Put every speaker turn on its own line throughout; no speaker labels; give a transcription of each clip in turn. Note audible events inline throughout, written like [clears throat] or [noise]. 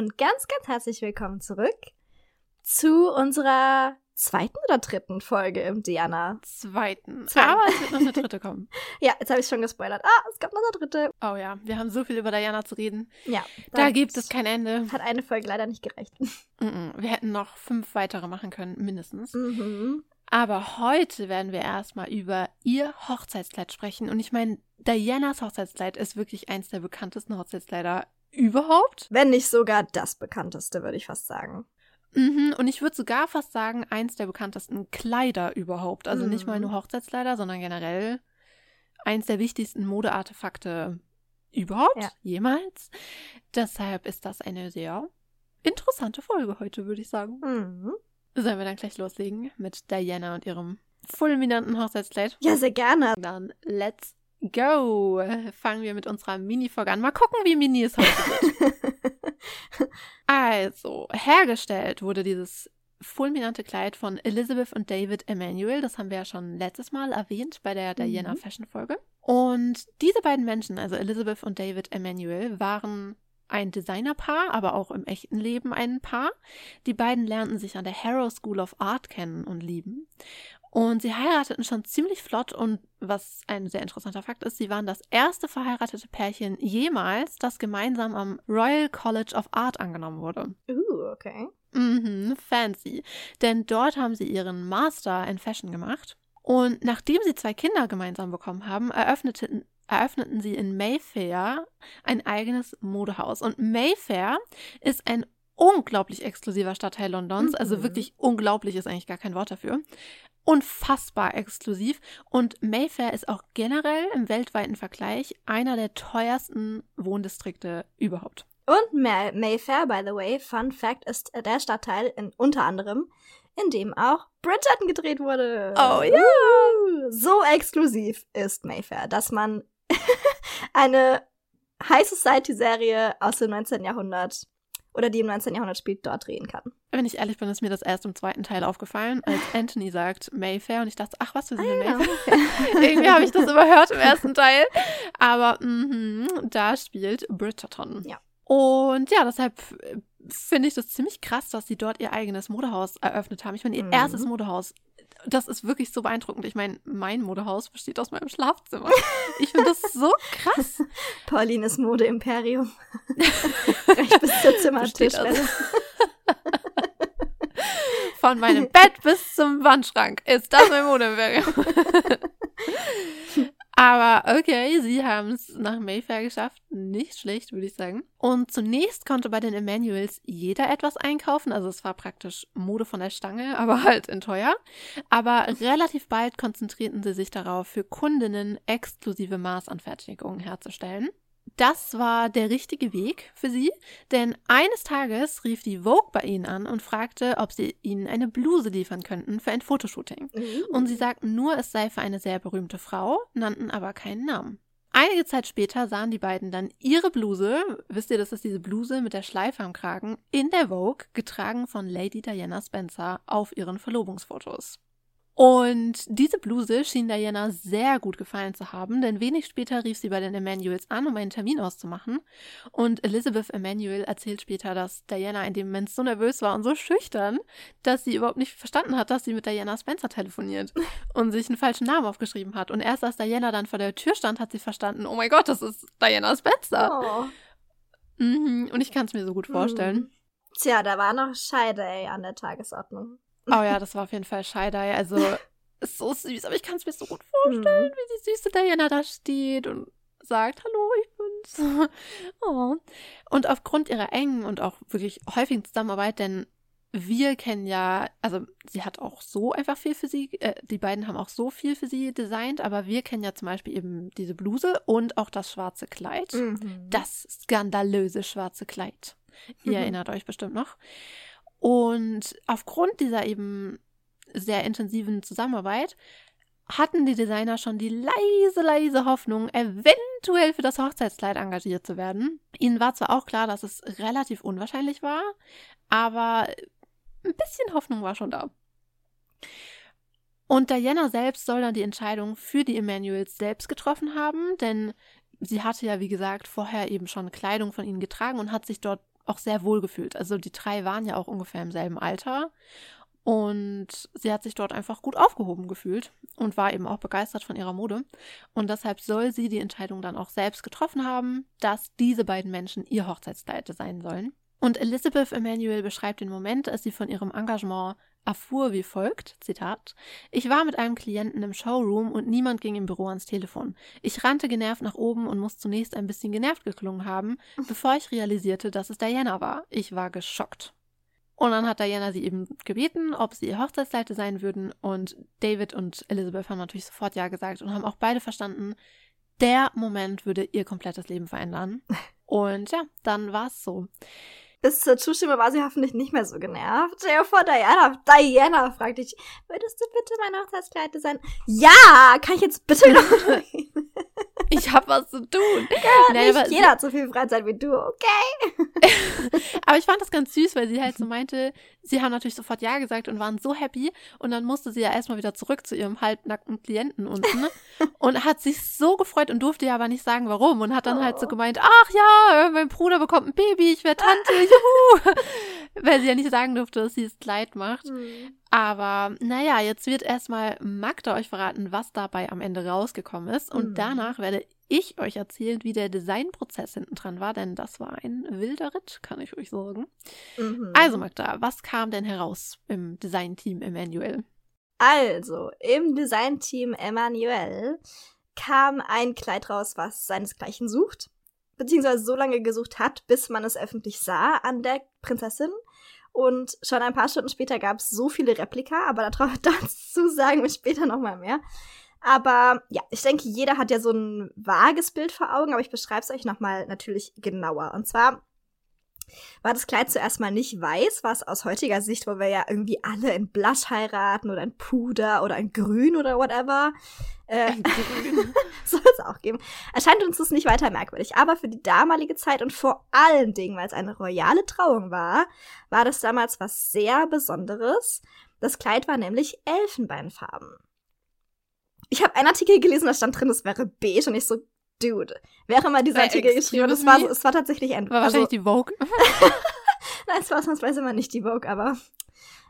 und ganz, ganz herzlich willkommen zurück zu unserer zweiten oder dritten Folge im Diana.
Zweiten.
Zweiten.
Aber es wird noch eine dritte [laughs] kommen.
Ja, jetzt habe ich schon gespoilert. Ah, es gab noch eine dritte.
Oh ja, wir haben so viel über Diana zu reden.
Ja,
Da gibt es kein Ende.
Hat eine Folge leider nicht gereicht.
Mhm. Wir hätten noch fünf weitere machen können, mindestens.
Mhm.
Aber heute werden wir erstmal über ihr Hochzeitskleid sprechen. Und ich meine, Dianas Hochzeitskleid ist wirklich eins der bekanntesten Hochzeitskleider überhaupt.
Wenn nicht sogar das bekannteste, würde ich fast sagen.
Mhm. Und ich würde sogar fast sagen, eins der bekanntesten Kleider überhaupt. Also nicht mal
Mhm.
nur Hochzeitskleider, sondern generell eins der wichtigsten Modeartefakte überhaupt,
Ja.
jemals. Deshalb ist das eine sehr interessante Folge heute, würde ich sagen.
Mhm.
Sollen wir dann gleich loslegen mit Diana und ihrem fulminanten Hochzeitskleid?
Ja, sehr gerne.
Dann let's go. Fangen wir mit unserer Mini-Folge an. Mal gucken, wie mini es heute wird. [laughs] Also, hergestellt wurde dieses fulminante Kleid von Elizabeth und David Emanuel. Das haben wir ja schon letztes Mal erwähnt bei der Diana
Mhm.
Fashion Folge. Und diese beiden Menschen, also Elizabeth und David Emanuel, waren ein Designerpaar, aber auch im echten Leben ein Paar. Die beiden lernten sich an der Harrow School of Art kennen und lieben. Und sie heirateten schon ziemlich flott und was ein sehr interessanter Fakt ist, sie waren das erste verheiratete Pärchen jemals, das gemeinsam am Royal College of Art angenommen wurde.
Uh, okay.
Mhm, fancy. Denn dort haben sie ihren Master in Fashion gemacht. Und nachdem sie zwei Kinder gemeinsam bekommen haben, eröffneten, eröffneten sie in Mayfair ein eigenes Modehaus. Und Mayfair ist ein unglaublich exklusiver Stadtteil Londons.
Mhm.
Also wirklich unglaublich ist eigentlich gar kein Wort dafür. Unfassbar exklusiv. Und Mayfair ist auch generell im weltweiten Vergleich einer der teuersten Wohndistrikte überhaupt.
Und May Mayfair, by the way, Fun Fact, ist der Stadtteil in, unter anderem, in dem auch Bridgerton gedreht wurde.
Oh ja.
Uh, so exklusiv ist Mayfair, dass man [laughs] eine High Society Serie aus dem 19. Jahrhundert oder die im 19. Jahrhundert spielt, dort drehen kann.
Wenn ich ehrlich bin, ist mir das erst im zweiten Teil aufgefallen, als Anthony sagt Mayfair und ich dachte, ach was, wir sind in
ja.
Mayfair. [laughs] Irgendwie habe ich das [laughs] überhört im ersten Teil. Aber mhm, da spielt Bridgerton.
Ja.
Und ja, deshalb finde ich das ziemlich krass, dass sie dort ihr eigenes Modehaus eröffnet haben. Ich meine, ihr
Mhm.
erstes Modehaus. Das ist wirklich so beeindruckend. Ich meine, mein Modehaus besteht aus meinem Schlafzimmer. [laughs] Ich finde das so krass.
Paulines Mode-Imperium. Recht bis zur Zimmertischwelle.
Von meinem Bett bis zum Wandschrank ist das mein Modeimperium. [laughs] Aber okay, sie haben es nach Mayfair geschafft. Nicht schlecht, würde ich sagen. Und zunächst konnte bei den Emanuels jeder etwas einkaufen. Also es war praktisch Mode von der Stange, [laughs] aber halt in teuer. Aber relativ bald konzentrierten sie sich darauf, für Kundinnen exklusive Maßanfertigungen herzustellen. Das war der richtige Weg für sie, denn eines Tages rief die Vogue bei ihnen an und fragte, ob sie ihnen eine Bluse liefern könnten für ein Fotoshooting.
Uh.
Und sie sagten nur, es sei für eine sehr berühmte Frau, nannten aber keinen Namen. Einige Zeit später sahen die beiden dann ihre Bluse, wisst ihr, das ist diese Bluse mit der Schleife am Kragen, in der Vogue, getragen von Lady Diana Spencer auf ihren Verlobungsfotos. Und diese Bluse schien Diana sehr gut gefallen zu haben, denn wenig später rief sie bei den Emanuels an, um einen Termin auszumachen. Und Elizabeth Emanuel erzählt später, dass Diana in dem Moment so nervös war und so schüchtern, dass sie überhaupt nicht verstanden hat, dass sie mit Diana Spencer telefoniert [laughs] und sich einen falschen Namen aufgeschrieben hat. Und erst als Diana dann vor der Tür stand, hat sie verstanden, oh mein Gott, das ist Diana Spencer.
Oh.
Mhm. Und ich kann es mir so gut vorstellen.
Mhm. Tja, da war noch Scheide ey, an der Tagesordnung.
Oh ja, das war auf jeden Fall Scheidei. Also, [laughs] ist so süß, aber ich kann es mir so gut vorstellen,
Mhm.
wie die süße Diana da steht und sagt, hallo, ich bin's. [laughs] Oh. Und aufgrund ihrer engen und auch wirklich häufigen Zusammenarbeit, denn wir kennen ja, also sie hat auch so einfach viel für sie, äh, die beiden haben auch so viel für sie designt, aber wir kennen ja zum Beispiel eben diese Bluse und auch das schwarze Kleid.
Mhm.
Das skandalöse schwarze Kleid. Ihr
Mhm.
erinnert euch bestimmt noch. Und aufgrund dieser eben sehr intensiven Zusammenarbeit hatten die Designer schon die leise, leise Hoffnung, eventuell für das Hochzeitskleid engagiert zu werden. Ihnen war zwar auch klar, dass es relativ unwahrscheinlich war, aber ein bisschen Hoffnung war schon da. Und Diana selbst soll dann die Entscheidung für die Emanuels selbst getroffen haben, denn sie hatte ja, wie gesagt, vorher eben schon Kleidung von ihnen getragen und hat sich dort auch sehr wohl gefühlt. Also die drei waren ja auch ungefähr im selben Alter. Und sie hat sich dort einfach gut aufgehoben gefühlt und war eben auch begeistert von ihrer Mode. Und deshalb soll sie die Entscheidung dann auch selbst getroffen haben, dass diese beiden Menschen ihr Hochzeitskleid sein sollen. Und Elizabeth Emanuel beschreibt den Moment, als sie von ihrem Engagement erfuhr wie folgt, Zitat, Ich war mit einem Klienten im Showroom und niemand ging im Büro ans Telefon. Ich rannte genervt nach oben und muss zunächst ein bisschen genervt geklungen haben, [laughs] bevor ich realisierte, dass es Diana war. Ich war geschockt. Und dann hat Diana sie eben gebeten, ob sie ihr Hochzeitsleiter sein würden. Und David und Elizabeth haben natürlich sofort Ja gesagt und haben auch beide verstanden, der Moment würde ihr komplettes Leben verändern. [laughs] Und ja, dann war es so.
Bis zur Zustimmung war sie hoffentlich nicht mehr so genervt. Stell dir vor, Diana, Diana fragt dich, würdest du bitte mein Hochzeitskleid sein? Ja, kann ich jetzt bitte noch [laughs]
Ich hab was zu tun. [laughs]
Ja, nee, nicht jeder hat so viel Freizeit wie du, okay? [laughs]
aber ich fand das ganz süß, weil sie halt so meinte, sie haben natürlich sofort Ja gesagt und waren so happy. Und dann musste sie ja erstmal wieder zurück zu ihrem halbnackten Klienten unten. und hat sich so gefreut und durfte ja aber nicht sagen, warum. Und hat dann oh. halt so oh. gemeint, ach ja, mein Bruder bekommt ein Baby, ich werde Tante, juhu. [laughs] weil sie ja nicht sagen durfte, dass sie das Kleid macht. Mhm. Aber naja, jetzt wird erstmal Magda euch verraten, was dabei am Ende rausgekommen ist. Und mhm. danach werde ich euch erzählen, wie der Designprozess hinten dran war, denn das war ein wilder Ritt, kann ich euch sagen. Mhm. Also Magda, was kam denn heraus im Designteam Emanuel?
Also, im Designteam Emanuel kam ein Kleid raus, was seinesgleichen sucht, beziehungsweise so lange gesucht hat, bis man es öffentlich sah an der Prinzessin. Und schon ein paar Stunden später gab es so viele Replika, aber [laughs] dazu sagen wir später nochmal mehr. Aber ja, ich denke, jeder hat ja so ein vages Bild vor Augen, aber ich beschreibe es euch nochmal natürlich genauer. Und zwar war das Kleid zuerst mal nicht weiß, was aus heutiger Sicht, wo wir ja irgendwie alle in Blush heiraten oder in Puder oder in Grün oder whatever. Äh, [laughs] soll es auch geben. Erscheint uns das nicht weiter merkwürdig. Aber für die damalige Zeit und vor allen Dingen, weil es eine royale Trauung war, war das damals was sehr Besonderes. Das Kleid war nämlich Elfenbeinfarben. Ich habe einen Artikel gelesen, da stand drin, es wäre beige und ich so, Dude, wer immer dieser Artikel geschrieben es war, es war tatsächlich ein.
War also, wahrscheinlich die Vogue. [laughs] [laughs]
Nein, es war ausnahmsweise mal nicht die Vogue, aber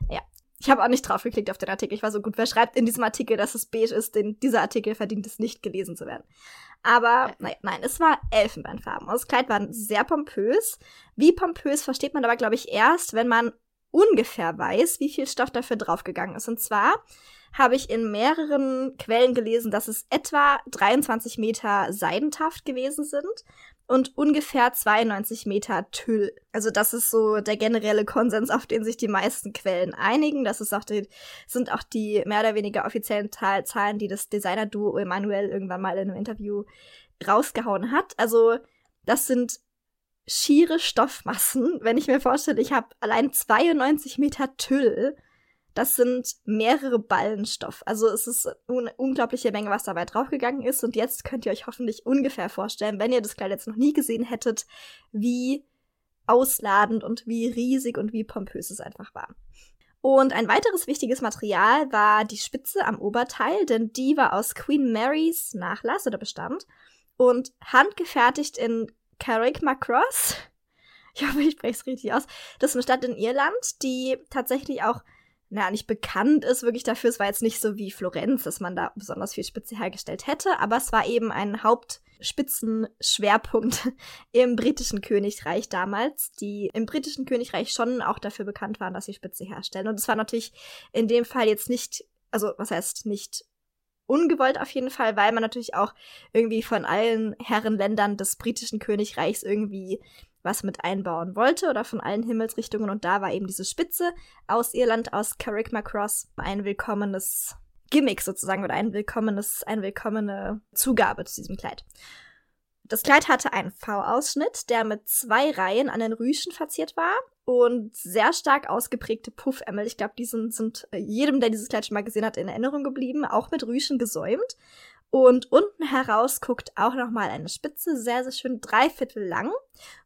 ja. Ich habe auch nicht drauf geklickt auf den Artikel. Ich war so gut, wer schreibt in diesem Artikel, dass es beige ist, denn dieser Artikel verdient es nicht gelesen zu werden. Aber naja, nein, es war Elfenbeinfarben. Das Kleid war sehr pompös. Wie pompös versteht man aber, glaube ich, erst, wenn man ungefähr weiß, wie viel Stoff dafür draufgegangen ist. Und zwar habe ich in mehreren Quellen gelesen, dass es etwa 23 Meter Seidentaft gewesen sind und ungefähr 92 Meter Tüll. Also das ist so der generelle Konsens, auf den sich die meisten Quellen einigen. Das ist auch die, sind auch die mehr oder weniger offiziellen Zahlen, die das Designer-Duo Emanuel irgendwann mal in einem Interview rausgehauen hat. Also das sind schiere Stoffmassen. Wenn ich mir vorstelle, ich habe allein 92 Meter Tüll das sind mehrere Ballen Stoff. Also es ist eine unglaubliche Menge, was dabei draufgegangen ist. Und jetzt könnt ihr euch hoffentlich ungefähr vorstellen, wenn ihr das Kleid jetzt noch nie gesehen hättet, wie ausladend und wie riesig und wie pompös es einfach war. Und ein weiteres wichtiges Material war die Spitze am Oberteil, denn die war aus Queen Marys Nachlass oder Bestand und handgefertigt in Carrick-Macross. [laughs] Ich hoffe, ich spreche es richtig aus. Das ist eine Stadt in Irland, die tatsächlich auch naja, nicht bekannt ist wirklich dafür. Es war jetzt nicht so wie Florenz, dass man da besonders viel Spitze hergestellt hätte, aber es war eben ein Hauptspitzenschwerpunkt [laughs] im britischen Königreich damals, die im britischen Königreich schon auch dafür bekannt waren, dass sie Spitze herstellen. Und es war natürlich in dem Fall jetzt nicht, also was heißt nicht ungewollt auf jeden Fall, weil man natürlich auch irgendwie von allen Herrenländern des britischen Königreichs irgendwie was mit einbauen wollte oder von allen Himmelsrichtungen. Und da war eben diese Spitze aus Irland, aus Carrickmacross, ein willkommenes Gimmick sozusagen oder ein willkommenes, eine willkommene Zugabe zu diesem Kleid. Das Kleid hatte einen V-Ausschnitt, der mit zwei Reihen an den Rüschen verziert war und sehr stark ausgeprägte Puffämmel. Ich glaube, die sind, sind jedem, der dieses Kleid schon mal gesehen hat, in Erinnerung geblieben, auch mit Rüschen gesäumt. Und unten heraus guckt auch nochmal eine Spitze, sehr, sehr schön, dreiviertel lang.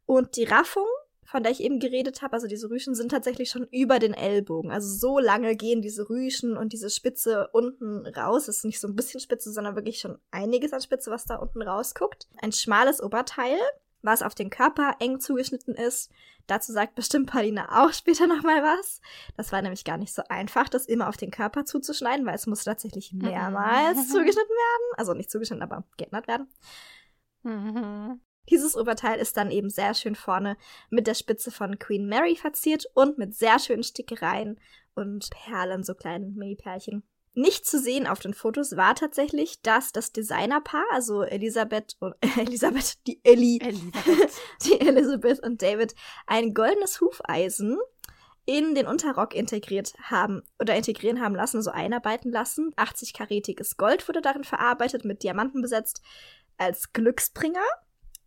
Und die Raffung, von der ich eben geredet habe, also diese Rüschen, sind tatsächlich schon über den Ellbogen. Also so lange gehen diese Rüschen und diese Spitze unten raus. Es ist nicht so ein bisschen Spitze, sondern wirklich schon einiges an Spitze, was da unten rausguckt. Ein schmales Oberteil was auf den Körper eng zugeschnitten ist. Dazu sagt bestimmt Paulina auch später nochmal was. Das war nämlich gar nicht so einfach, das immer auf den Körper zuzuschneiden, weil es muss tatsächlich mehrmals mhm. [laughs] zugeschnitten werden. Also nicht zugeschnitten, aber geändert werden. Mhm. Dieses Oberteil ist dann eben sehr schön vorne mit der Spitze von Queen Mary verziert und mit sehr schönen Stickereien und Perlen, so kleinen Mini-Perlchen. Nicht zu sehen auf den Fotos war tatsächlich, dass das Designerpaar, also Elisabeth und äh, [laughs] Elisabeth, die Ellie, Elisabeth. [laughs] die Elizabeth und David, ein goldenes Hufeisen in den Unterrock integriert haben oder integrieren haben lassen, so einarbeiten lassen. 80-karätiges Gold wurde darin verarbeitet, mit Diamanten besetzt, als Glücksbringer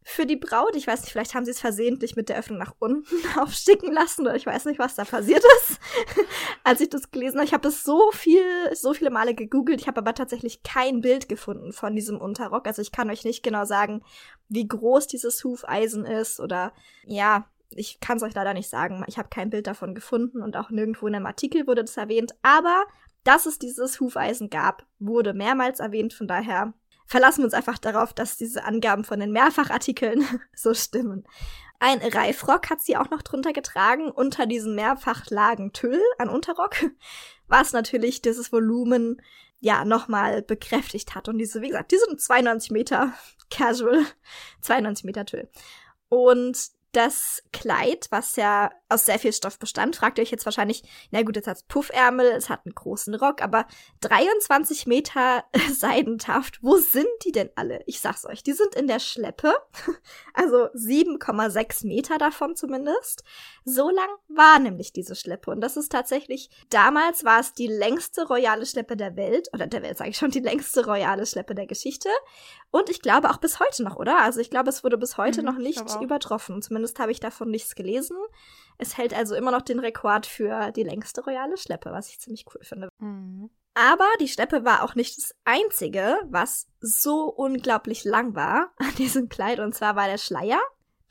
für die Braut. Ich weiß nicht, vielleicht haben sie es versehentlich mit der Öffnung nach unten [laughs] aufsticken lassen oder ich weiß nicht, was da passiert ist, [laughs] als ich das gelesen habe. Ich habe es so viel, so viele Male gegoogelt. Ich habe aber tatsächlich kein Bild gefunden von diesem Unterrock. Also ich kann euch nicht genau sagen, wie groß dieses Hufeisen ist oder ja, ich kann es euch leider nicht sagen. Ich habe kein Bild davon gefunden und auch nirgendwo in einem Artikel wurde das erwähnt. Aber dass es dieses Hufeisen gab, wurde mehrmals erwähnt. Von daher verlassen wir uns einfach darauf, dass diese Angaben von den Mehrfachartikeln [laughs] so stimmen. Ein Reifrock hat sie auch noch drunter getragen, unter diesem Mehrfachlagen Tüll an Unterrock, [laughs] was natürlich dieses Volumen ja nochmal bekräftigt hat. Und diese, wie gesagt, die sind 92 Meter [laughs] Casual, 92 Meter Tüll. Und das Kleid, was ja aus sehr viel Stoff bestand, fragt ihr euch jetzt wahrscheinlich, na gut, es hat Puffärmel, es hat einen großen Rock, aber 23 Meter [laughs] Seidentaft, wo sind die denn alle? Ich sag's euch, die sind in der Schleppe, [laughs] also 7,6 Meter davon zumindest. So lang war nämlich diese Schleppe und das ist tatsächlich, damals war es die längste royale Schleppe der Welt, oder der Welt sage ich schon, die längste royale Schleppe der Geschichte und ich glaube auch bis heute noch, oder? Also ich glaube, es wurde bis heute mhm, noch nicht übertroffen, zumindest habe ich davon nichts gelesen. Es hält also immer noch den Rekord für die längste royale Schleppe, was ich ziemlich cool finde. Mhm. Aber die Schleppe war auch nicht das einzige, was so unglaublich lang war an diesem Kleid. Und zwar war der Schleier.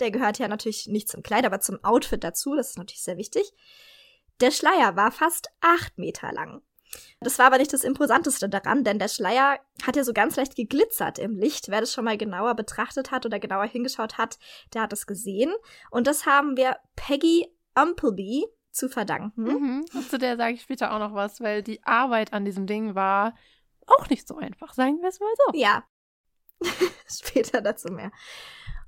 Der gehört ja natürlich nicht zum Kleid, aber zum Outfit dazu. Das ist natürlich sehr wichtig. Der Schleier war fast acht Meter lang. Das war aber nicht das Imposanteste daran, denn der Schleier hat ja so ganz leicht geglitzert im Licht. Wer das schon mal genauer betrachtet hat oder genauer hingeschaut hat, der hat es gesehen. Und das haben wir Peggy Umpleby zu verdanken.
Mhm. Zu der sage ich später auch noch was, weil die Arbeit an diesem Ding war auch nicht so einfach, sagen wir es mal so.
Ja. [laughs] später dazu mehr.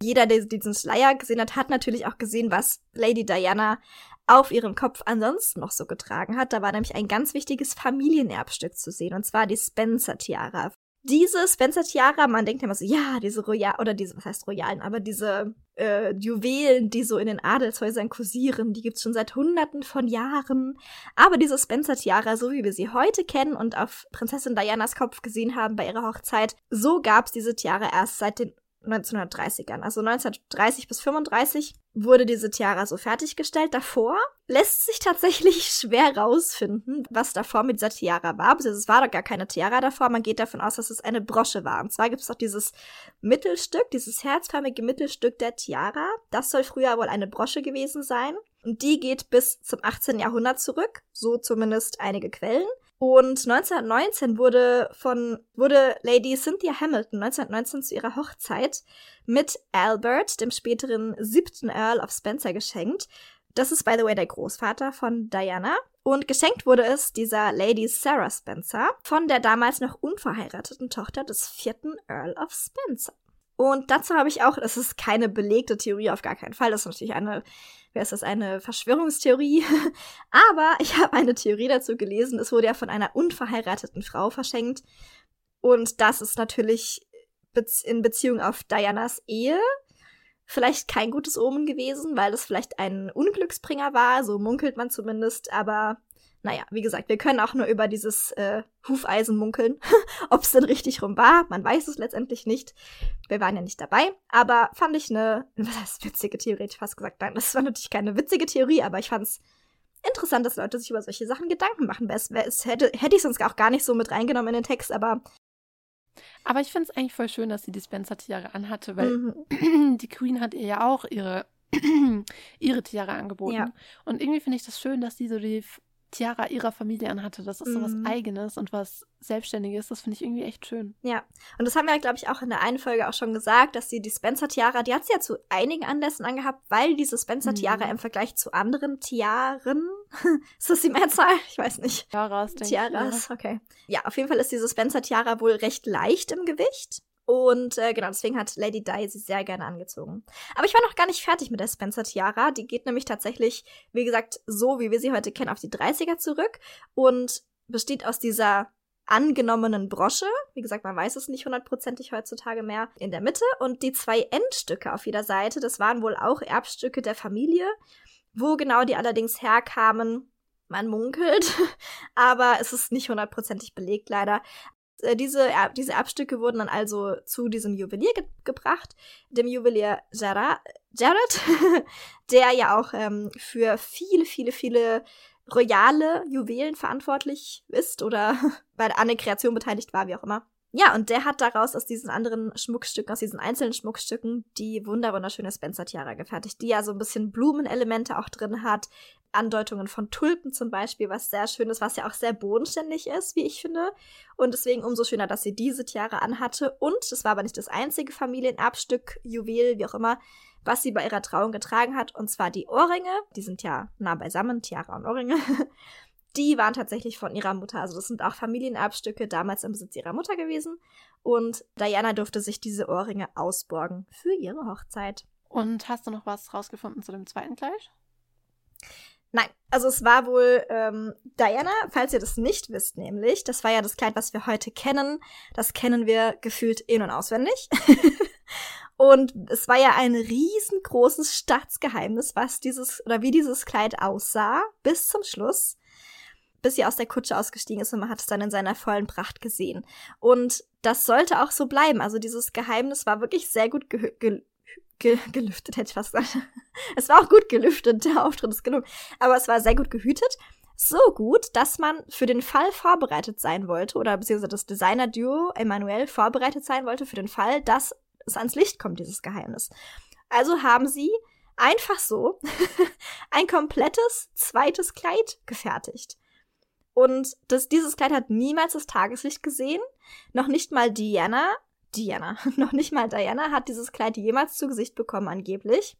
Jeder, der diesen Schleier gesehen hat, hat natürlich auch gesehen, was Lady Diana auf ihrem Kopf ansonsten noch so getragen hat. Da war nämlich ein ganz wichtiges Familienerbstück zu sehen, und zwar die Spencer-Tiara. Diese Spencer-Tiara, man denkt immer so, ja, diese Royal, oder diese, was heißt Royalen, aber diese äh, Juwelen, die so in den Adelshäusern kursieren, die gibt's schon seit hunderten von Jahren. Aber diese Spencer-Tiara, so wie wir sie heute kennen und auf Prinzessin Dianas Kopf gesehen haben bei ihrer Hochzeit, so gab's diese Tiara erst seit den 1930ern. Also 1930 bis 35 wurde diese Tiara so fertiggestellt. Davor lässt sich tatsächlich [laughs] schwer rausfinden, was davor mit dieser Tiara war. Also es war doch gar keine Tiara davor. Man geht davon aus, dass es eine Brosche war. Und zwar gibt es doch dieses Mittelstück, dieses herzförmige Mittelstück der Tiara. Das soll früher wohl eine Brosche gewesen sein. Und die geht bis zum 18. Jahrhundert zurück. So zumindest einige Quellen. Und 1919 wurde von, wurde Lady Cynthia Hamilton 1919 zu ihrer Hochzeit mit Albert, dem späteren siebten Earl of Spencer, geschenkt. Das ist, by the way, der Großvater von Diana. Und geschenkt wurde es dieser Lady Sarah Spencer von der damals noch unverheirateten Tochter des vierten Earl of Spencer. Und dazu habe ich auch, das ist keine belegte Theorie auf gar keinen Fall, das ist natürlich eine, wer ist das, eine Verschwörungstheorie. [laughs] Aber ich habe eine Theorie dazu gelesen, es wurde ja von einer unverheirateten Frau verschenkt. Und das ist natürlich in Beziehung auf Dianas Ehe vielleicht kein gutes Omen gewesen, weil es vielleicht ein Unglücksbringer war, so munkelt man zumindest, aber naja, wie gesagt, wir können auch nur über dieses äh, Hufeisen munkeln. [laughs] Ob es denn richtig rum war, man weiß es letztendlich nicht. Wir waren ja nicht dabei, aber fand ich eine, [laughs] was heißt witzige Theorie, hätte ich fast gesagt. Nein, das war natürlich keine witzige Theorie, aber ich fand es interessant, dass Leute sich über solche Sachen Gedanken machen. Es, es hätte, hätte ich sonst auch gar nicht so mit reingenommen in den Text, aber
aber ich finde es eigentlich voll schön, dass sie die Spencer-Tiare anhatte, weil mhm. [clears throat] die Queen hat ihr ja auch ihre, [clears throat] ihre Tiare angeboten. Ja. Und irgendwie finde ich das schön, dass sie so die Tiara ihrer Familie anhatte. Das ist so was
Mhm.
Eigenes und was Selbstständiges. Das finde ich irgendwie echt schön.
Ja, und das haben wir, glaube ich, auch in der einen Folge auch schon gesagt, dass sie die Spencer-Tiara, die hat sie ja zu einigen Anlässen angehabt, weil diese Spencer-Tiara
Mhm.
im Vergleich zu anderen Tiaren, [laughs] ist das die Mehrzahl? Ich weiß nicht.
Tiaras, denke
Tiaras, okay. Ja, auf jeden Fall ist diese Spencer-Tiara wohl recht leicht im Gewicht. Und äh, genau, deswegen hat Lady Di sie sehr gerne angezogen. Aber ich war noch gar nicht fertig mit der Spencer-Tiara. Die geht nämlich tatsächlich, wie gesagt, so wie wir sie heute kennen, auf die 30er zurück und besteht aus dieser angenommenen Brosche. Wie gesagt, man weiß es nicht hundertprozentig heutzutage mehr. In der Mitte und die zwei Endstücke auf jeder Seite, das waren wohl auch Erbstücke der Familie. Wo genau die allerdings herkamen, man munkelt, [laughs] aber es ist nicht hundertprozentig belegt leider. Äh, Diese, diese Erbstücke wurden dann also zu diesem Juwelier ge gebracht, dem Juwelier Jared, [laughs] der ja auch ähm, für viele, viele, viele royale Juwelen verantwortlich ist oder [laughs] bei der an der Kreation beteiligt war, wie auch immer. Ja, und der hat daraus aus diesen anderen Schmuckstücken, aus diesen einzelnen Schmuckstücken, die wunder wunderschöne Spencer-Tiara gefertigt, die ja so ein bisschen Blumenelemente auch drin hat, Andeutungen von Tulpen zum Beispiel, was sehr schön ist, was ja auch sehr bodenständig ist, wie ich finde. Und deswegen umso schöner, dass sie diese Tiara anhatte. Und es war aber nicht das einzige Familienerbstück, Juwel, wie auch immer, was sie bei ihrer Trauung getragen hat. Und zwar die Ohrringe. Die sind ja nah beisammen, Tiara und Ohrringe. [laughs] Die waren tatsächlich von ihrer Mutter. Also das sind auch Familienerbstücke damals im Besitz ihrer Mutter gewesen. Und Diana durfte sich diese Ohrringe ausborgen für ihre Hochzeit.
Und hast du noch was rausgefunden zu dem zweiten Kleid?
Nein, also es war wohl ähm, Diana, falls ihr das nicht wisst, nämlich, das war ja das Kleid, was wir heute kennen. Das kennen wir gefühlt in- und auswendig. [laughs] und es war ja ein riesengroßes Staatsgeheimnis, was dieses oder wie dieses Kleid aussah, bis zum Schluss, bis sie aus der Kutsche ausgestiegen ist und man hat es dann in seiner vollen Pracht gesehen. Und das sollte auch so bleiben. Also dieses Geheimnis war wirklich sehr gut ge ge ge gelüftet, hätte ich fast gesagt. [laughs] Es war auch gut gelüftet, der Auftritt ist genug. Aber es war sehr gut gehütet. So gut, dass man für den Fall vorbereitet sein wollte, oder beziehungsweise das Designer-Duo Emmanuel vorbereitet sein wollte für den Fall, dass es ans Licht kommt, dieses Geheimnis. Also haben sie einfach so [laughs] ein komplettes zweites Kleid gefertigt. Und das, dieses Kleid hat niemals das Tageslicht gesehen. Noch nicht mal Diana, Diana, [laughs] noch nicht mal Diana hat dieses Kleid jemals zu Gesicht bekommen, angeblich.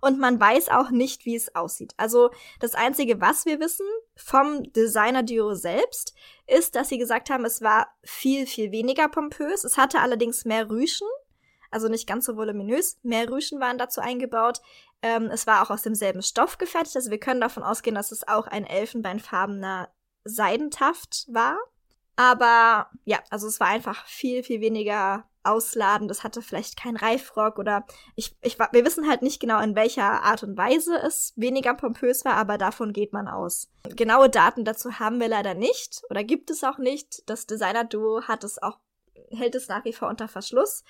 Und man weiß auch nicht, wie es aussieht. Also das Einzige, was wir wissen vom Designer-Duo selbst, ist, dass sie gesagt haben, es war viel, viel weniger pompös. Es hatte allerdings mehr Rüschen, also nicht ganz so voluminös. Mehr Rüschen waren dazu eingebaut. Ähm, es war auch aus demselben Stoff gefertigt. Also wir können davon ausgehen, dass es auch ein elfenbeinfarbener Seidentaft war. Aber ja, also es war einfach viel, viel weniger ausladend. Es hatte vielleicht keinen Reifrock oder ich, ich, wir wissen halt nicht genau, in welcher Art und Weise es weniger pompös war, aber davon geht man aus. Genaue Daten dazu haben wir leider nicht oder gibt es auch nicht. Das Designer-Duo hat es auch, hält es nach wie vor unter Verschluss.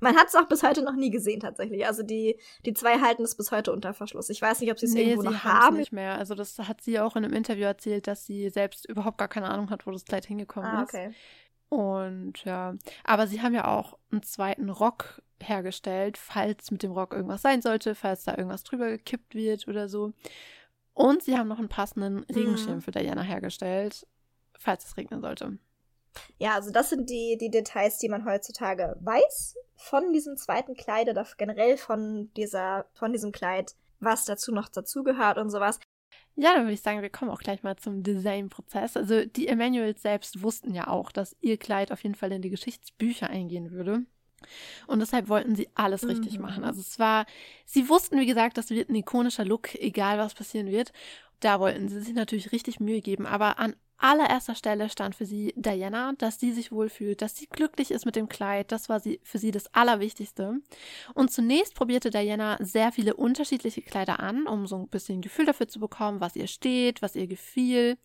Man hat es auch bis heute noch nie gesehen, tatsächlich. Also die, die zwei halten es bis heute unter Verschluss. Ich weiß nicht, ob sie es irgendwo
sie
noch haben.
nicht mehr. Also das hat sie auch in einem Interview erzählt, dass sie selbst überhaupt gar keine Ahnung hat, wo das Kleid hingekommen
Ah,
ist.
okay.
Und ja, aber sie haben ja auch einen zweiten Rock hergestellt, falls mit dem Rock irgendwas sein sollte, falls da irgendwas drüber gekippt wird oder so. Und sie haben noch einen passenden Regenschirm
Mhm.
für Diana hergestellt, falls es regnen sollte.
Ja, also das sind die, die Details, die man heutzutage weiß von diesem zweiten Kleid oder generell von dieser, von diesem Kleid, was dazu noch dazugehört und sowas.
Ja, dann würde ich sagen, wir kommen auch gleich mal zum Designprozess. Also die Emmanuels selbst wussten ja auch, dass ihr Kleid auf jeden Fall in die Geschichtsbücher eingehen würde. Und deshalb wollten sie alles richtig
Mhm.
machen. Also es war, sie wussten, wie gesagt, das wird ein ikonischer Look, egal was passieren wird. Da wollten sie sich natürlich richtig Mühe geben. Aber an allererster Stelle stand für sie Diana, dass sie sich wohlfühlt, dass sie glücklich ist mit dem Kleid. Das war sie, für sie das Allerwichtigste. Und zunächst probierte Diana sehr viele unterschiedliche Kleider an, um so ein bisschen Gefühl dafür zu bekommen, was ihr steht, was ihr gefiel.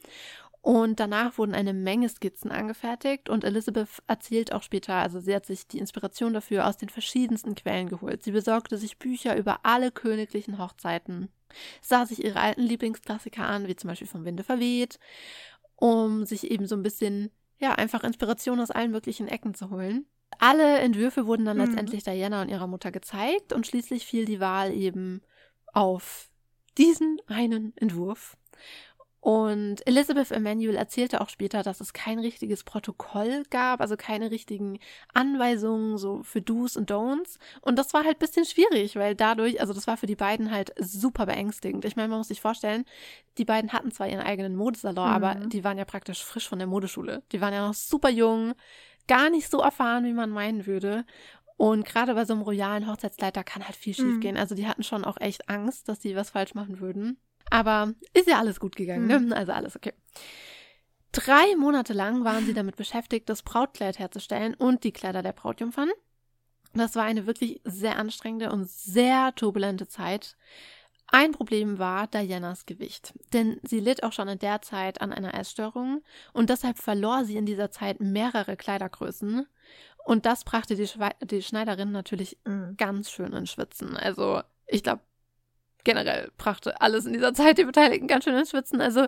Und danach wurden eine Menge Skizzen angefertigt und Elizabeth erzählt auch später, also sie hat sich die Inspiration dafür aus den verschiedensten Quellen geholt. Sie besorgte sich Bücher über alle königlichen Hochzeiten, sah sich ihre alten Lieblingsklassiker an, wie zum Beispiel vom Winde verweht, um sich eben so ein bisschen, ja, einfach Inspiration aus allen möglichen Ecken zu holen. Alle Entwürfe wurden dann
Mhm.
letztendlich Diana und ihrer Mutter gezeigt und schließlich fiel die Wahl eben auf diesen einen Entwurf. Und Elizabeth Emanuel erzählte auch später, dass es kein richtiges Protokoll gab, also keine richtigen Anweisungen so für Do's und Don'ts. Und das war halt ein bisschen schwierig, weil dadurch, also das war für die beiden halt super beängstigend. Ich meine, man muss sich vorstellen, die beiden hatten zwar ihren eigenen Modesalon, mhm. aber die waren ja praktisch frisch von der Modeschule. Die waren ja noch super jung, gar nicht so erfahren, wie man meinen würde. Und gerade bei so einem royalen Hochzeitsleiter kann halt viel schief gehen. Mhm. Also die hatten schon auch echt Angst, dass sie was falsch machen würden. Aber ist ja alles gut gegangen, ne? mhm. ne? Also alles okay. Drei Monate lang waren sie damit beschäftigt, das Brautkleid herzustellen und die Kleider der Brautjungfern. Das war eine wirklich sehr anstrengende und sehr turbulente Zeit. Ein Problem war Dianas Gewicht, denn sie litt auch schon in der Zeit an einer Essstörung und deshalb verlor sie in dieser Zeit mehrere Kleidergrößen. Und das brachte die, Schwe die Schneiderin natürlich mhm. ganz schön in Schwitzen. Also, ich glaube, generell brachte alles in dieser Zeit die Beteiligten ganz schön ins Schwitzen. Also,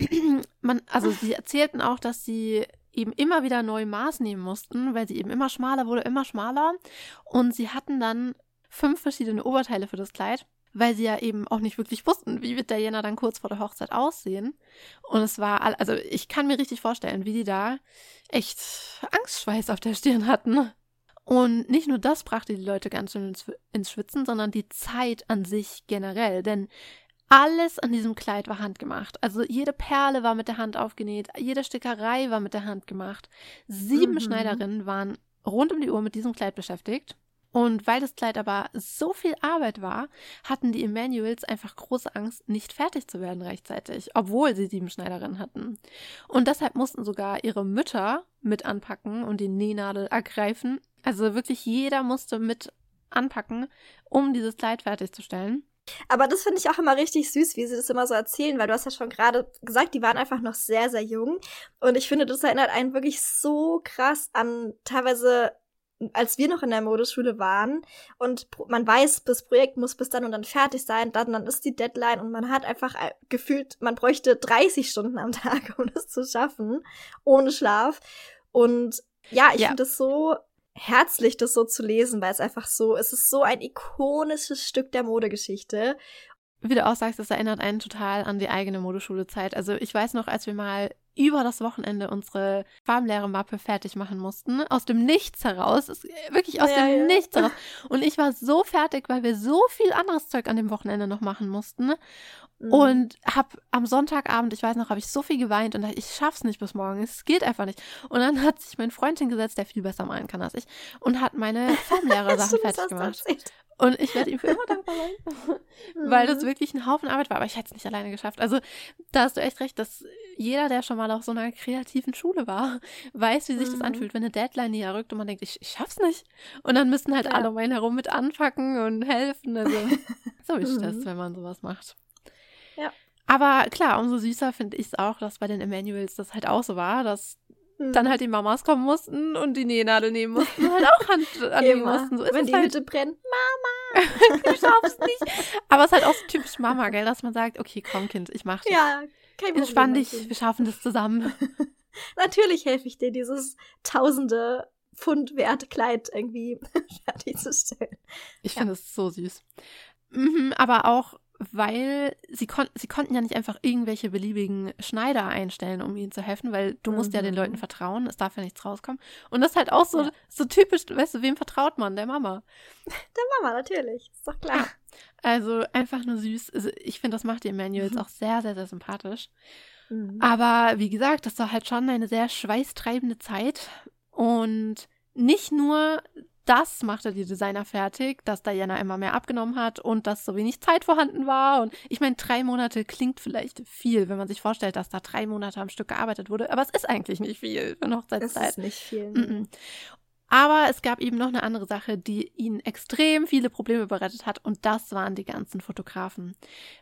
[clears throat] man, also sie erzählten auch, dass sie eben immer wieder neu Maß nehmen mussten, weil sie eben immer schmaler wurde, immer schmaler. Und sie hatten dann fünf verschiedene Oberteile für das Kleid, weil sie ja eben auch nicht wirklich wussten, wie wird Diana dann kurz vor der Hochzeit aussehen. Und es war, also ich kann mir richtig vorstellen, wie die da echt Angstschweiß auf der Stirn hatten. Und nicht nur das brachte die Leute ganz schön ins, ins Schwitzen, sondern die Zeit an sich generell. Denn alles an diesem Kleid war handgemacht. Also jede Perle war mit der Hand aufgenäht, jede Stickerei war mit der Hand gemacht. Sieben mhm. Schneiderinnen waren rund um die Uhr mit diesem Kleid beschäftigt. Und weil das Kleid aber so viel Arbeit war, hatten die Emanuels einfach große Angst, nicht fertig zu werden rechtzeitig, obwohl sie sieben Schneiderinnen hatten. Und deshalb mussten sogar ihre Mütter mit anpacken und die Nähnadel ergreifen. Also wirklich jeder musste mit anpacken, um dieses Kleid fertigzustellen.
Aber das finde ich auch immer richtig süß, wie sie das immer so erzählen, weil du hast ja schon gerade gesagt, die waren einfach noch sehr, sehr jung. Und ich finde, das erinnert einen wirklich so krass an teilweise als wir noch in der Modeschule waren und man weiß, das Projekt muss bis dann und dann fertig sein, dann, dann ist die Deadline und man hat einfach äh, gefühlt, man bräuchte 30 Stunden am [laughs] Tag, um das zu schaffen, ohne Schlaf. Und ja, ich ja. finde es so herzlich, das so zu lesen, weil es einfach so, es ist so ein ikonisches Stück der Modegeschichte
wie du auch sagst, das erinnert einen total an die eigene Modeschulezeit. Also ich weiß noch, als wir mal über das Wochenende unsere Farbenlehre-Mappe fertig machen mussten, aus dem Nichts heraus, wirklich aus ja, dem ja. Nichts heraus. [laughs] Und ich war so fertig, weil wir so viel anderes Zeug an dem Wochenende noch machen mussten. Mhm. Und hab am Sonntagabend, ich weiß noch, habe ich so viel geweint und dachte, ich schaff's nicht bis morgen. Es geht einfach nicht. Und dann hat sich mein Freund hingesetzt, der viel besser malen kann als ich, und hat meine [laughs] Farbenlehrer-Sachen fertig gemacht. Und ich werde ihm für immer dankbar sein, [laughs] weil das mhm. wirklich ein Haufen Arbeit war. Aber ich hätte es nicht alleine geschafft. Also da hast du echt recht, dass jeder, der schon mal auf so einer kreativen Schule war, [laughs] weiß, wie sich mhm. das anfühlt, wenn eine Deadline näher rückt und man denkt, ich, ich schaff's nicht. Und dann müssen halt ja. alle um einen herum mit anpacken und helfen. Also [laughs] so ist mhm. das, wenn man sowas macht.
Ja.
Aber klar, umso süßer finde ich es auch, dass bei den Emanuels das halt auch so war, dass dann halt die Mamas kommen mussten und die Nähnadel nehmen mussten, halt auch Hand [laughs] annehmen mussten. So ist
Wenn die
halt.
Hütte brennt, Mama, [laughs]
du schaffst nicht. Aber es ist halt auch so typisch Mama, gell, dass man sagt, okay, komm Kind, ich mach dich.
Ja, kein Problem.
Entspann dich, wir schaffen das zusammen. [laughs]
Natürlich helfe ich dir, dieses tausende Pfund wert Kleid irgendwie fertigzustellen.
Ich ja. finde es so süß. Mhm, aber auch weil sie, kon sie konnten ja nicht einfach irgendwelche beliebigen Schneider einstellen, um ihnen zu helfen, weil du musst ja den Leuten mhm. vertrauen, es darf ja nichts rauskommen. Und das ist halt auch so, ja. so typisch, weißt du, wem vertraut man? Der Mama.
Der Mama, natürlich, ist doch klar. Ja. [laughs]
Also einfach nur süß. Also ich finde, das macht die Manuals mhm. auch sehr, sehr, sehr sympathisch. Mhm. Aber wie gesagt, das war halt schon eine sehr schweißtreibende Zeit. Und nicht nur das machte die Designer fertig, dass Diana immer mehr abgenommen hat und dass so wenig Zeit vorhanden war. Und ich meine, drei Monate klingt vielleicht viel, wenn man sich vorstellt, dass da drei Monate am Stück gearbeitet wurde. Aber es ist eigentlich nicht viel für eine Hochzeitszeit.
Es ist nicht viel. Ne? Mm
-mm. Aber es gab eben noch eine andere Sache, die ihnen extrem viele Probleme bereitet hat und das waren die ganzen Fotografen.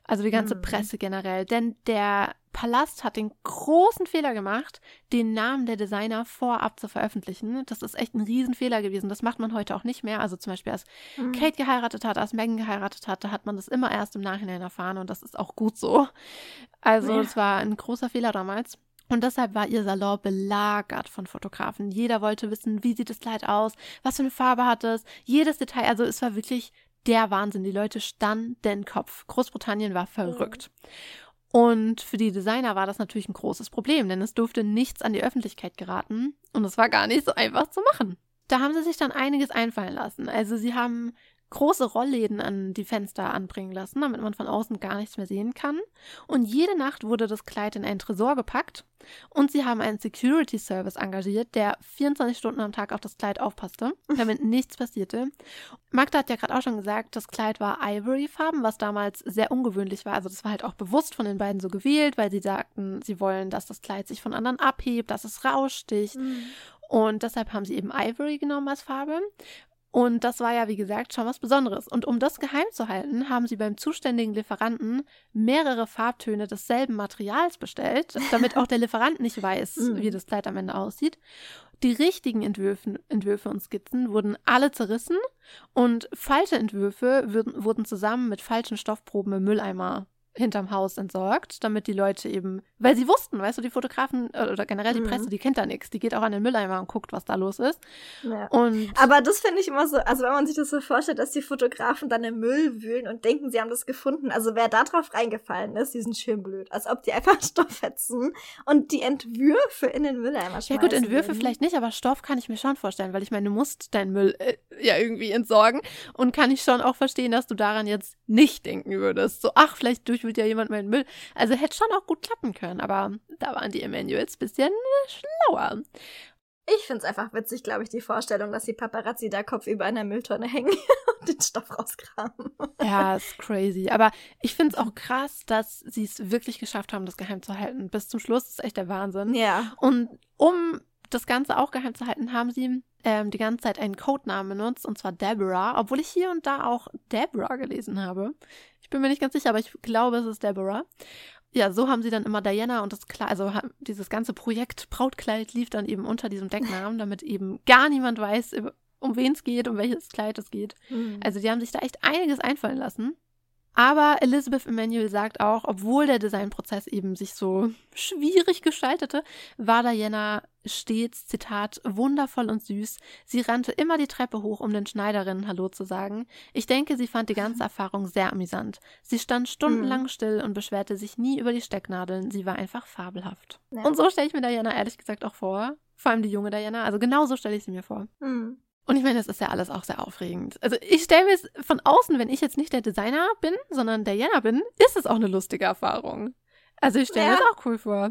Also die ganze mhm. Presse generell. Denn der Palast hat den großen Fehler gemacht, den Namen der Designer vorab zu veröffentlichen. Das ist echt ein Riesenfehler gewesen. Das macht man heute auch nicht mehr. Also zum Beispiel, als mhm. Kate geheiratet hat, als Megan geheiratet hat, da hat man das immer erst im Nachhinein erfahren und das ist auch gut so. Also es ja. war ein großer Fehler damals. Und deshalb war ihr Salon belagert von Fotografen. Jeder wollte wissen, wie sieht das Kleid aus, was für eine Farbe hat es, jedes Detail. Also es war wirklich der Wahnsinn. Die Leute standen Kopf. Großbritannien war verrückt. Und für die Designer war das natürlich ein großes Problem, denn es durfte nichts an die Öffentlichkeit geraten und es war gar nicht so einfach zu machen. Da haben sie sich dann einiges einfallen lassen. Also sie haben große Rollläden an die Fenster anbringen lassen, damit man von außen gar nichts mehr sehen kann. Und jede Nacht wurde das Kleid in einen Tresor gepackt und sie haben einen Security Service engagiert, der 24 Stunden am Tag auf das Kleid aufpasste, [laughs] damit nichts passierte. Magda hat ja gerade auch schon gesagt, das Kleid war Ivory-Farben, was damals sehr ungewöhnlich war. Also das war halt auch bewusst von den beiden so gewählt, weil sie sagten, sie wollen, dass das Kleid sich von anderen abhebt, dass es raussticht. Mhm. Und deshalb haben sie eben Ivory genommen als Farbe. Und das war ja, wie gesagt, schon was Besonderes. Und um das geheim zu halten, haben sie beim zuständigen Lieferanten mehrere Farbtöne desselben Materials bestellt, damit auch der [laughs] Lieferant nicht weiß, mhm. wie das Kleid am Ende aussieht. Die richtigen Entwürfe, Entwürfe und Skizzen wurden alle zerrissen und falsche Entwürfe wurden, wurden zusammen mit falschen Stoffproben im Mülleimer hinterm Haus entsorgt, damit die Leute eben, weil sie wussten, weißt du, die Fotografen äh, oder generell die Presse, mhm. die kennt da nichts, die geht auch an den Mülleimer und guckt, was da los ist.
Ja. Und Aber das finde ich immer so, also wenn man sich das so vorstellt, dass die Fotografen dann im Müll wühlen und denken, sie haben das gefunden, also wer da drauf reingefallen ist, die sind schön blöd, als ob die einfach [laughs] Stoff fetzen und die Entwürfe in den Mülleimer schmeißen.
Ja gut, Entwürfe würden. vielleicht nicht, aber Stoff kann ich mir schon vorstellen, weil ich meine, du musst deinen Müll äh, ja irgendwie entsorgen und kann ich schon auch verstehen, dass du daran jetzt nicht denken würdest. So, ach, vielleicht durchwühlt ja jemand meinen Müll. Also hätte schon auch gut klappen können, aber da waren die Emanuels bisschen schlauer.
Ich finde es einfach witzig, glaube ich, die Vorstellung, dass die Paparazzi da Kopf über einer Mülltonne hängen [laughs] und den Stoff rauskramen.
Ja, ist [laughs] crazy. Aber ich finde es auch krass, dass sie es wirklich geschafft haben, das geheim zu halten. Bis zum Schluss ist echt der Wahnsinn.
Ja.
Und um das Ganze auch geheim zu halten, haben sie ähm, die ganze Zeit einen Codenamen benutzt, und zwar Deborah, obwohl ich hier und da auch Deborah gelesen habe. Ich bin mir nicht ganz sicher, aber ich glaube, es ist Deborah. Ja, so haben sie dann immer Diana und das Kleid, also dieses ganze Projekt Brautkleid lief dann eben unter diesem Decknamen, damit eben gar niemand weiß, um wen es geht, um welches Kleid es geht. Mhm. Also die haben sich da echt einiges einfallen lassen. Aber Elizabeth Emanuel sagt auch, obwohl der Designprozess eben sich so schwierig gestaltete, war Diana stets, Zitat, wundervoll und süß. Sie rannte immer die Treppe hoch, um den Schneiderinnen Hallo zu sagen. Ich denke, sie fand die ganze [laughs] Erfahrung sehr amüsant. Sie stand stundenlang mhm. still und beschwerte sich nie über die Stecknadeln. Sie war einfach fabelhaft. Ja. Und so stelle ich mir Diana ehrlich gesagt auch vor. Vor allem die junge Diana. Also genau so stelle ich sie mir vor. Mhm. Und ich meine, das ist ja alles auch sehr aufregend. Also ich stelle mir es von außen, wenn ich jetzt nicht der Designer bin, sondern der Jana bin, ist es auch eine lustige Erfahrung. Also ich stelle ja. mir das auch cool vor.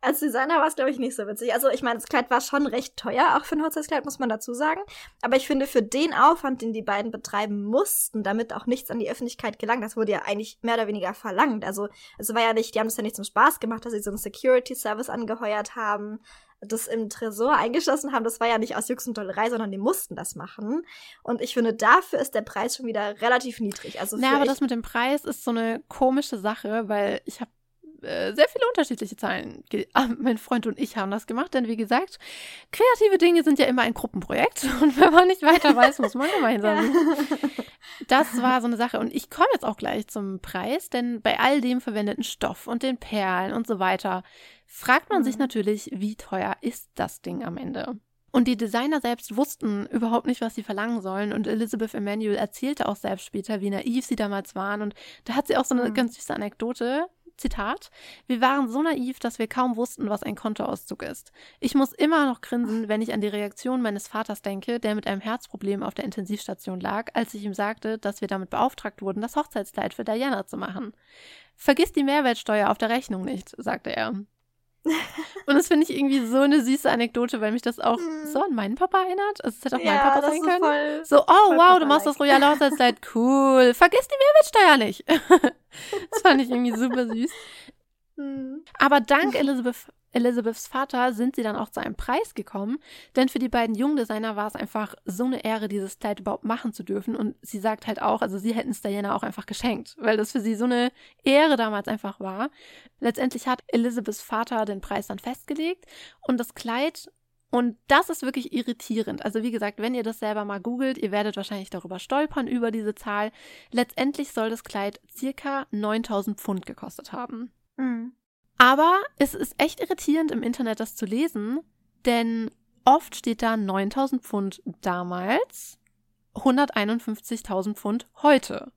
Als Designer war es, glaube ich, nicht so witzig. Also ich meine, das Kleid war schon recht teuer, auch für ein Hochzeitskleid, muss man dazu sagen. Aber ich finde, für den Aufwand, den die beiden betreiben mussten, damit auch nichts an die Öffentlichkeit gelangt, das wurde ja eigentlich mehr oder weniger verlangt. Also es war ja nicht, die haben es ja nicht zum Spaß gemacht, dass sie so einen Security-Service angeheuert haben das im Tresor eingeschlossen haben, das war ja nicht aus Jux und Dollerei, sondern die mussten das machen. Und ich finde, dafür ist der Preis schon wieder relativ niedrig. Also
naja, aber das mit dem Preis ist so eine komische Sache, weil ich habe äh, sehr viele unterschiedliche Zahlen. [laughs] Ah, mein Freund und ich haben das gemacht, denn wie gesagt, kreative Dinge sind ja immer ein Gruppenprojekt [laughs] und wenn man nicht weiter weiß, muss man gemeinsam. Ja. [laughs] Das war so eine Sache und ich komme jetzt auch gleich zum Preis, denn bei all dem verwendeten Stoff und den Perlen und so weiter fragt man mhm. sich natürlich, wie teuer ist das Ding am Ende? Und die Designer selbst wussten überhaupt nicht, was sie verlangen sollen. Und Elizabeth Emanuel erzählte auch selbst später, wie naiv sie damals waren. Und da hat sie auch so eine mhm. ganz süße Anekdote. Zitat, wir waren so naiv, dass wir kaum wussten, was ein Kontoauszug ist. Ich muss immer noch grinsen, wenn ich an die Reaktion meines Vaters denke, der mit einem Herzproblem auf der Intensivstation lag, als ich ihm sagte, dass wir damit beauftragt wurden, das Hochzeitskleid für Diana zu machen. Vergiss die Mehrwertsteuer auf der Rechnung nicht, sagte er. Und das finde ich irgendwie so eine süße Anekdote, weil mich das auch mhm. so an meinen Papa erinnert. Also es hätte auch ja, mein Papa sein können. Voll, so, oh wow, du machst das royale Hochzeitskleid, [laughs] cool. Vergiss die Mehrwertsteuer nicht. [laughs] das fand ich irgendwie super süß. Mhm. Aber dank Elizabeth Elizabeths Vater sind sie dann auch zu einem Preis gekommen, denn für die beiden jungen Designer war es einfach so eine Ehre, dieses Kleid überhaupt machen zu dürfen. Und sie sagt halt auch, also sie hätten es Diana auch einfach geschenkt, weil das für sie so eine Ehre damals einfach war. Letztendlich hat Elizabeths Vater den Preis dann festgelegt und das Kleid und das ist wirklich irritierend. Also wie gesagt, wenn ihr das selber mal googelt, ihr werdet wahrscheinlich darüber stolpern, über diese Zahl. Letztendlich soll das Kleid circa 9000 Pfund gekostet haben. Mhm. Aber es ist echt irritierend im Internet das zu lesen, denn oft steht da 9000 Pfund damals, 151.000 Pfund heute.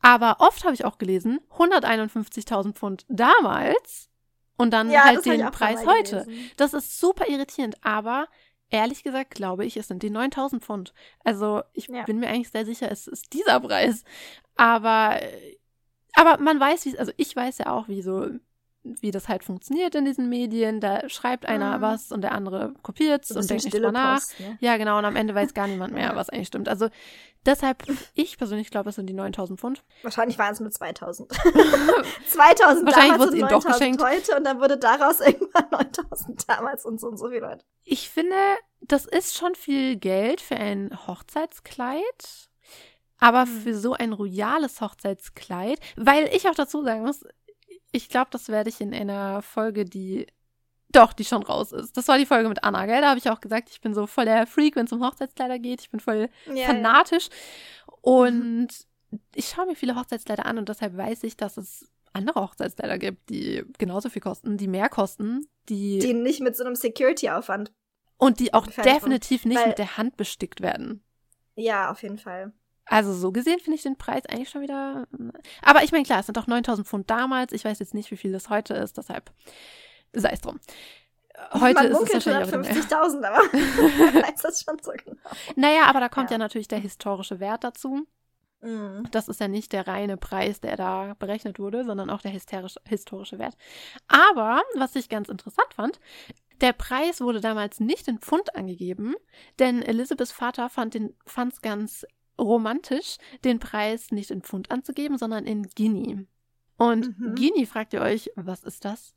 Aber oft habe ich auch gelesen, 151.000 Pfund damals und dann
Ja,
halt den Preis heute.
gelesen.
Das ist super irritierend, aber ehrlich gesagt glaube ich, es sind die 9000 Pfund. Also ich
Ja.
bin mir eigentlich sehr sicher, es ist dieser Preis. Aber, aber man weiß, wie also ich weiß ja auch, wie so, wie das halt funktioniert in diesen Medien. Da schreibt einer
Mhm.
was und der andere kopiert es
So ein
und denkt nicht drüber nach.
Ne?
Ja, genau, und am Ende weiß gar niemand mehr, [laughs] was eigentlich stimmt. Also deshalb, ich persönlich glaube, es sind die 9000 Pfund.
Wahrscheinlich waren es nur 2000. 2000 [laughs]
Wahrscheinlich
damals
wurde
und
ihnen doch
9000
geschenkt.
heute und dann wurde daraus [laughs] irgendwann 9000 damals und so und so viele Leute.
Ich finde, das ist schon viel Geld für ein Hochzeitskleid. Aber für so ein royales Hochzeitskleid, weil ich auch dazu sagen muss, ich glaube, das werde ich in einer Folge, die doch, die schon raus ist. Das war die Folge mit Anna, gell? Da habe ich auch gesagt, ich bin so voll der Freak, wenn es um Hochzeitskleider geht. Ich bin voll
Ja,
fanatisch. Und ich schaue mir viele Hochzeitskleider an und deshalb weiß ich, dass es andere Hochzeitskleider gibt, die genauso viel kosten, die mehr kosten, die,
Die nicht mit so einem Security-Aufwand.
und die auch definitiv nicht
Weil-
mit der Hand bestickt werden.
Ja, auf jeden Fall.
Also so gesehen finde ich den Preis eigentlich schon wieder. Aber ich meine, klar, es sind doch 9000 Pfund damals. Ich weiß jetzt nicht, wie viel das heute ist, deshalb sei es drum. Heute
Man
ist es wahrscheinlich auch wieder mehr.
150.000, aber [laughs] weiß das schon so genau.
Naja, aber da kommt ja.
Ja.
natürlich der historische Wert dazu.
Mhm.
Das ist ja nicht der reine Preis, der da berechnet wurde, sondern auch der historische, historische Wert. Aber, was ich ganz interessant fand, der Preis wurde damals nicht in Pfund angegeben, denn Elizabeths Vater fand es ganz romantisch, den Preis nicht in Pfund anzugeben, sondern in Guinea. Und
Mhm.
Guinea fragt ihr euch, was ist das?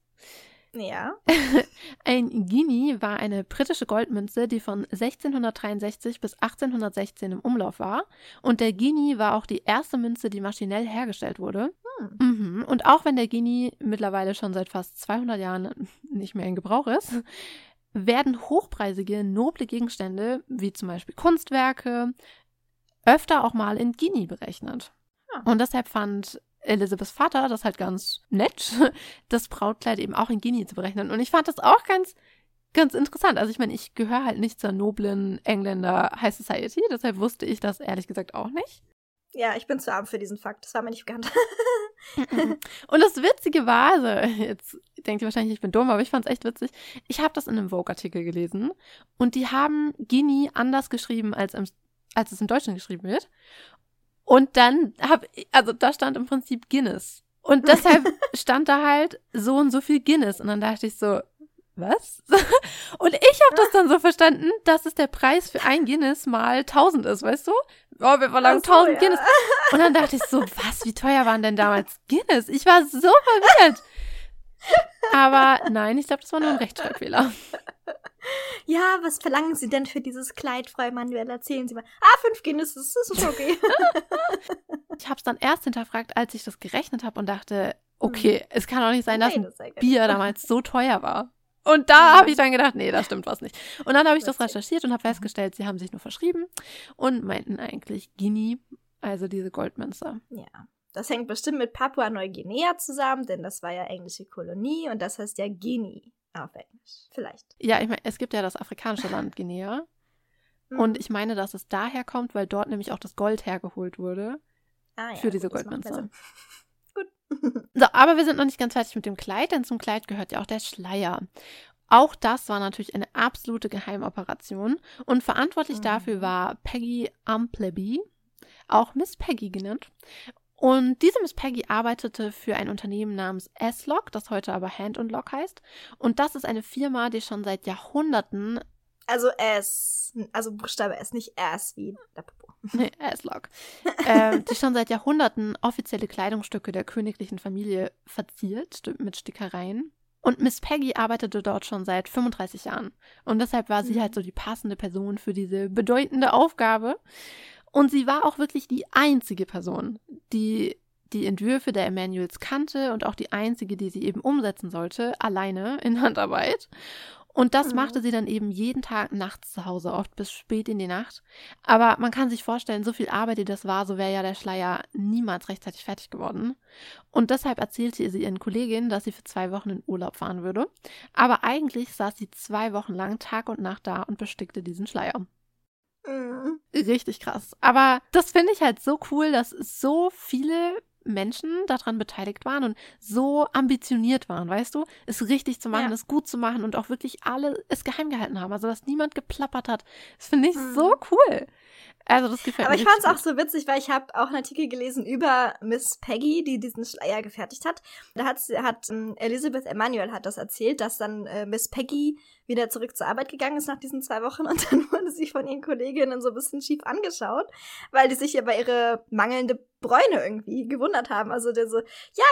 Ja. [laughs]
Ein Guinea war eine britische Goldmünze, die von 1663 bis 1816 im Umlauf war. Und der Guinea war auch die erste Münze, die maschinell hergestellt wurde.
Hm.
Mhm. Und auch wenn der Guinea mittlerweile schon seit fast 200 Jahren nicht mehr in Gebrauch ist, werden hochpreisige, noble Gegenstände, wie zum Beispiel Kunstwerke, öfter auch mal in Guinea berechnet.
Ah.
Und deshalb fand Elizabeths Vater das halt ganz nett, [laughs] das Brautkleid eben auch in Guinea zu berechnen. Und ich fand das auch ganz, ganz interessant. Also ich meine, ich gehöre halt nicht zur noblen Engländer High Society, deshalb wusste ich das ehrlich gesagt auch nicht.
Ja, ich bin zu arm für diesen Fakt. Das war mir nicht bekannt. [laughs] [laughs]
Und das Witzige war, also jetzt denkt ihr wahrscheinlich, ich bin dumm, aber ich fand es echt witzig. Ich habe das in einem Vogue-Artikel gelesen und die haben Guinea anders geschrieben, als, im, als es im Deutschen geschrieben wird. Und dann habe also da stand im Prinzip Guinness. Und deshalb [laughs] stand da halt so und so viel Guinness. Und dann dachte ich so, was? [laughs] Und ich habe das dann so verstanden, dass es der Preis für ein Guinness mal 1000 ist, weißt du? Oh, wir verlangen
so,
1000
ja.
Guinness. Und dann dachte ich so, was, wie teuer waren denn damals Guinness? Ich war so verwirrt. Aber nein, ich glaube, das war nur ein Rechtschreibfehler.
Ja, was verlangen Sie denn für dieses Kleid, Frau Manuel? Erzählen Sie mal. Ah, fünf Guinness, das ist okay. [laughs]
Ich habe es dann erst hinterfragt, als ich das gerechnet habe und dachte, okay, es kann doch nicht sein, dass
Nee,
ein
das ist geil.
Bier damals so teuer war. Und da habe ich dann gedacht, nee, das stimmt was nicht. Und dann habe ich das recherchiert und habe festgestellt, sie haben sich nur verschrieben und meinten eigentlich Guinea, also diese Goldmünze.
Ja. Das hängt bestimmt mit Papua-Neuguinea zusammen, denn das war ja englische Kolonie und das heißt ja Guinea auf Englisch. Vielleicht.
Ja, ich meine, es gibt ja das afrikanische [laughs] Land Guinea.
Mhm.
Und ich meine, dass es daher kommt, weil dort nämlich auch das Gold hergeholt wurde.
ah, ja,
für diese Goldmünze. [laughs]
Gut.
So, aber wir sind noch nicht ganz fertig mit dem Kleid, denn zum Kleid gehört ja auch der Schleier. Auch das war natürlich eine absolute Geheimoperation und verantwortlich
Mhm.
dafür war Peggy Umpleby, auch Miss Peggy genannt. Und diese Miss Peggy arbeitete für ein Unternehmen namens S-Lock, das heute aber Hand Lock heißt. Und das ist eine Firma, die schon seit Jahrhunderten
Also S. Also Buchstabe S, nicht S wie der Popo.
Nee, S-Lock. ähm, die schon seit Jahrhunderten offizielle Kleidungsstücke der königlichen Familie verziert mit Stickereien. Und Miss Peggy arbeitete dort schon seit 35 Jahren. Und deshalb war sie
Mhm.
halt so die passende Person für diese bedeutende Aufgabe. Und sie war auch wirklich die einzige Person, die die Entwürfe der Emanuels kannte und auch die einzige, die sie eben umsetzen sollte, alleine in Handarbeit. Und das
Mhm.
machte sie dann eben jeden Tag nachts zu Hause, oft bis spät in die Nacht. Aber man kann sich vorstellen, so viel Arbeit, die das war, so wäre ja der Schleier niemals rechtzeitig fertig geworden. Und deshalb erzählte sie ihren Kolleginnen, dass sie für zwei Wochen in Urlaub fahren würde. Aber eigentlich saß sie zwei Wochen lang Tag und Nacht da und bestickte diesen Schleier.
Mhm.
Richtig krass. Aber das finde ich halt so cool, dass so viele Menschen daran beteiligt waren und so ambitioniert waren, weißt du, es richtig zu machen,
Ja.
es gut zu machen und auch wirklich alle es geheim gehalten haben, also dass niemand geplappert hat. Das finde ich
Mhm.
so cool. Also das gefällt
Aber
mir
ich fand es auch so witzig, weil ich habe auch einen Artikel gelesen über Miss Peggy, die diesen Schleier gefertigt hat. Da hat, hat ähm, Elizabeth Emanuel hat das erzählt, dass dann äh, Miss Peggy wieder zurück zur Arbeit gegangen ist nach diesen zwei Wochen [laughs] und dann wurde sie von ihren Kolleginnen so ein bisschen schief angeschaut, weil die sich über ihre mangelnde Bräune irgendwie gewundert haben. Also der so, ja,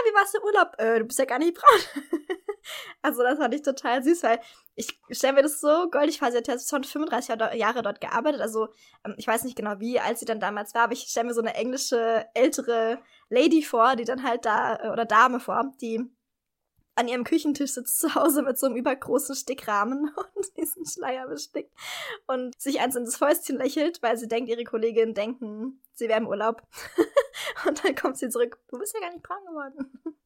wie warst du im Urlaub? Äh, du bist ja gar nicht braun. [laughs] also das fand ich total süß, weil ich stelle mir das so goldig vor. Sie hat ja schon 35 Jahre- dort gearbeitet, also ähm, ich weiß nicht genau, wie alt sie dann damals war, aber ich stelle mir so eine englische, ältere Lady vor, die dann halt da, äh, oder Dame vor, die an ihrem Küchentisch sitzt zu Hause mit so einem übergroßen Stickrahmen [laughs] und diesen Schleier bestickt und sich eins in das Fäustchen lächelt, weil sie denkt, ihre Kolleginnen denken, sie wäre im Urlaub. [laughs] und dann kommt sie zurück, du bist ja gar nicht braun geworden.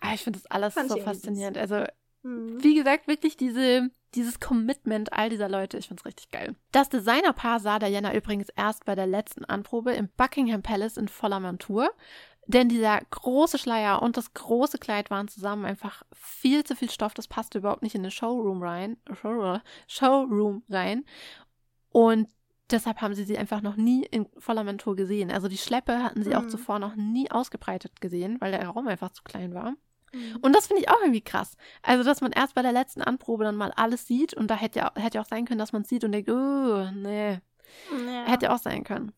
Ah, ich finde das alles
Fand
so faszinierend. Also
Hm.
Wie gesagt, wirklich diese, dieses Commitment all dieser Leute, ich find's richtig geil. Das Designerpaar sah Diana übrigens erst bei der letzten Anprobe im Buckingham Palace in voller Montur. Denn dieser große Schleier und das große Kleid waren zusammen einfach viel zu viel Stoff. Das passte überhaupt nicht in den Showroom rein. Show, Showroom rein. Und deshalb haben sie sie einfach noch nie in voller Montur gesehen. Also die Schleppe hatten sie auch
Mhm.
zuvor noch nie ausgebreitet gesehen, weil der Raum einfach zu klein war.
Mhm.
Und das finde ich auch irgendwie krass. Also, dass man erst bei der letzten Anprobe dann mal alles sieht und da hätte ja, hätte ja auch sein können, dass man es sieht und denkt, oh, nee,
ja.
hätte auch sein können.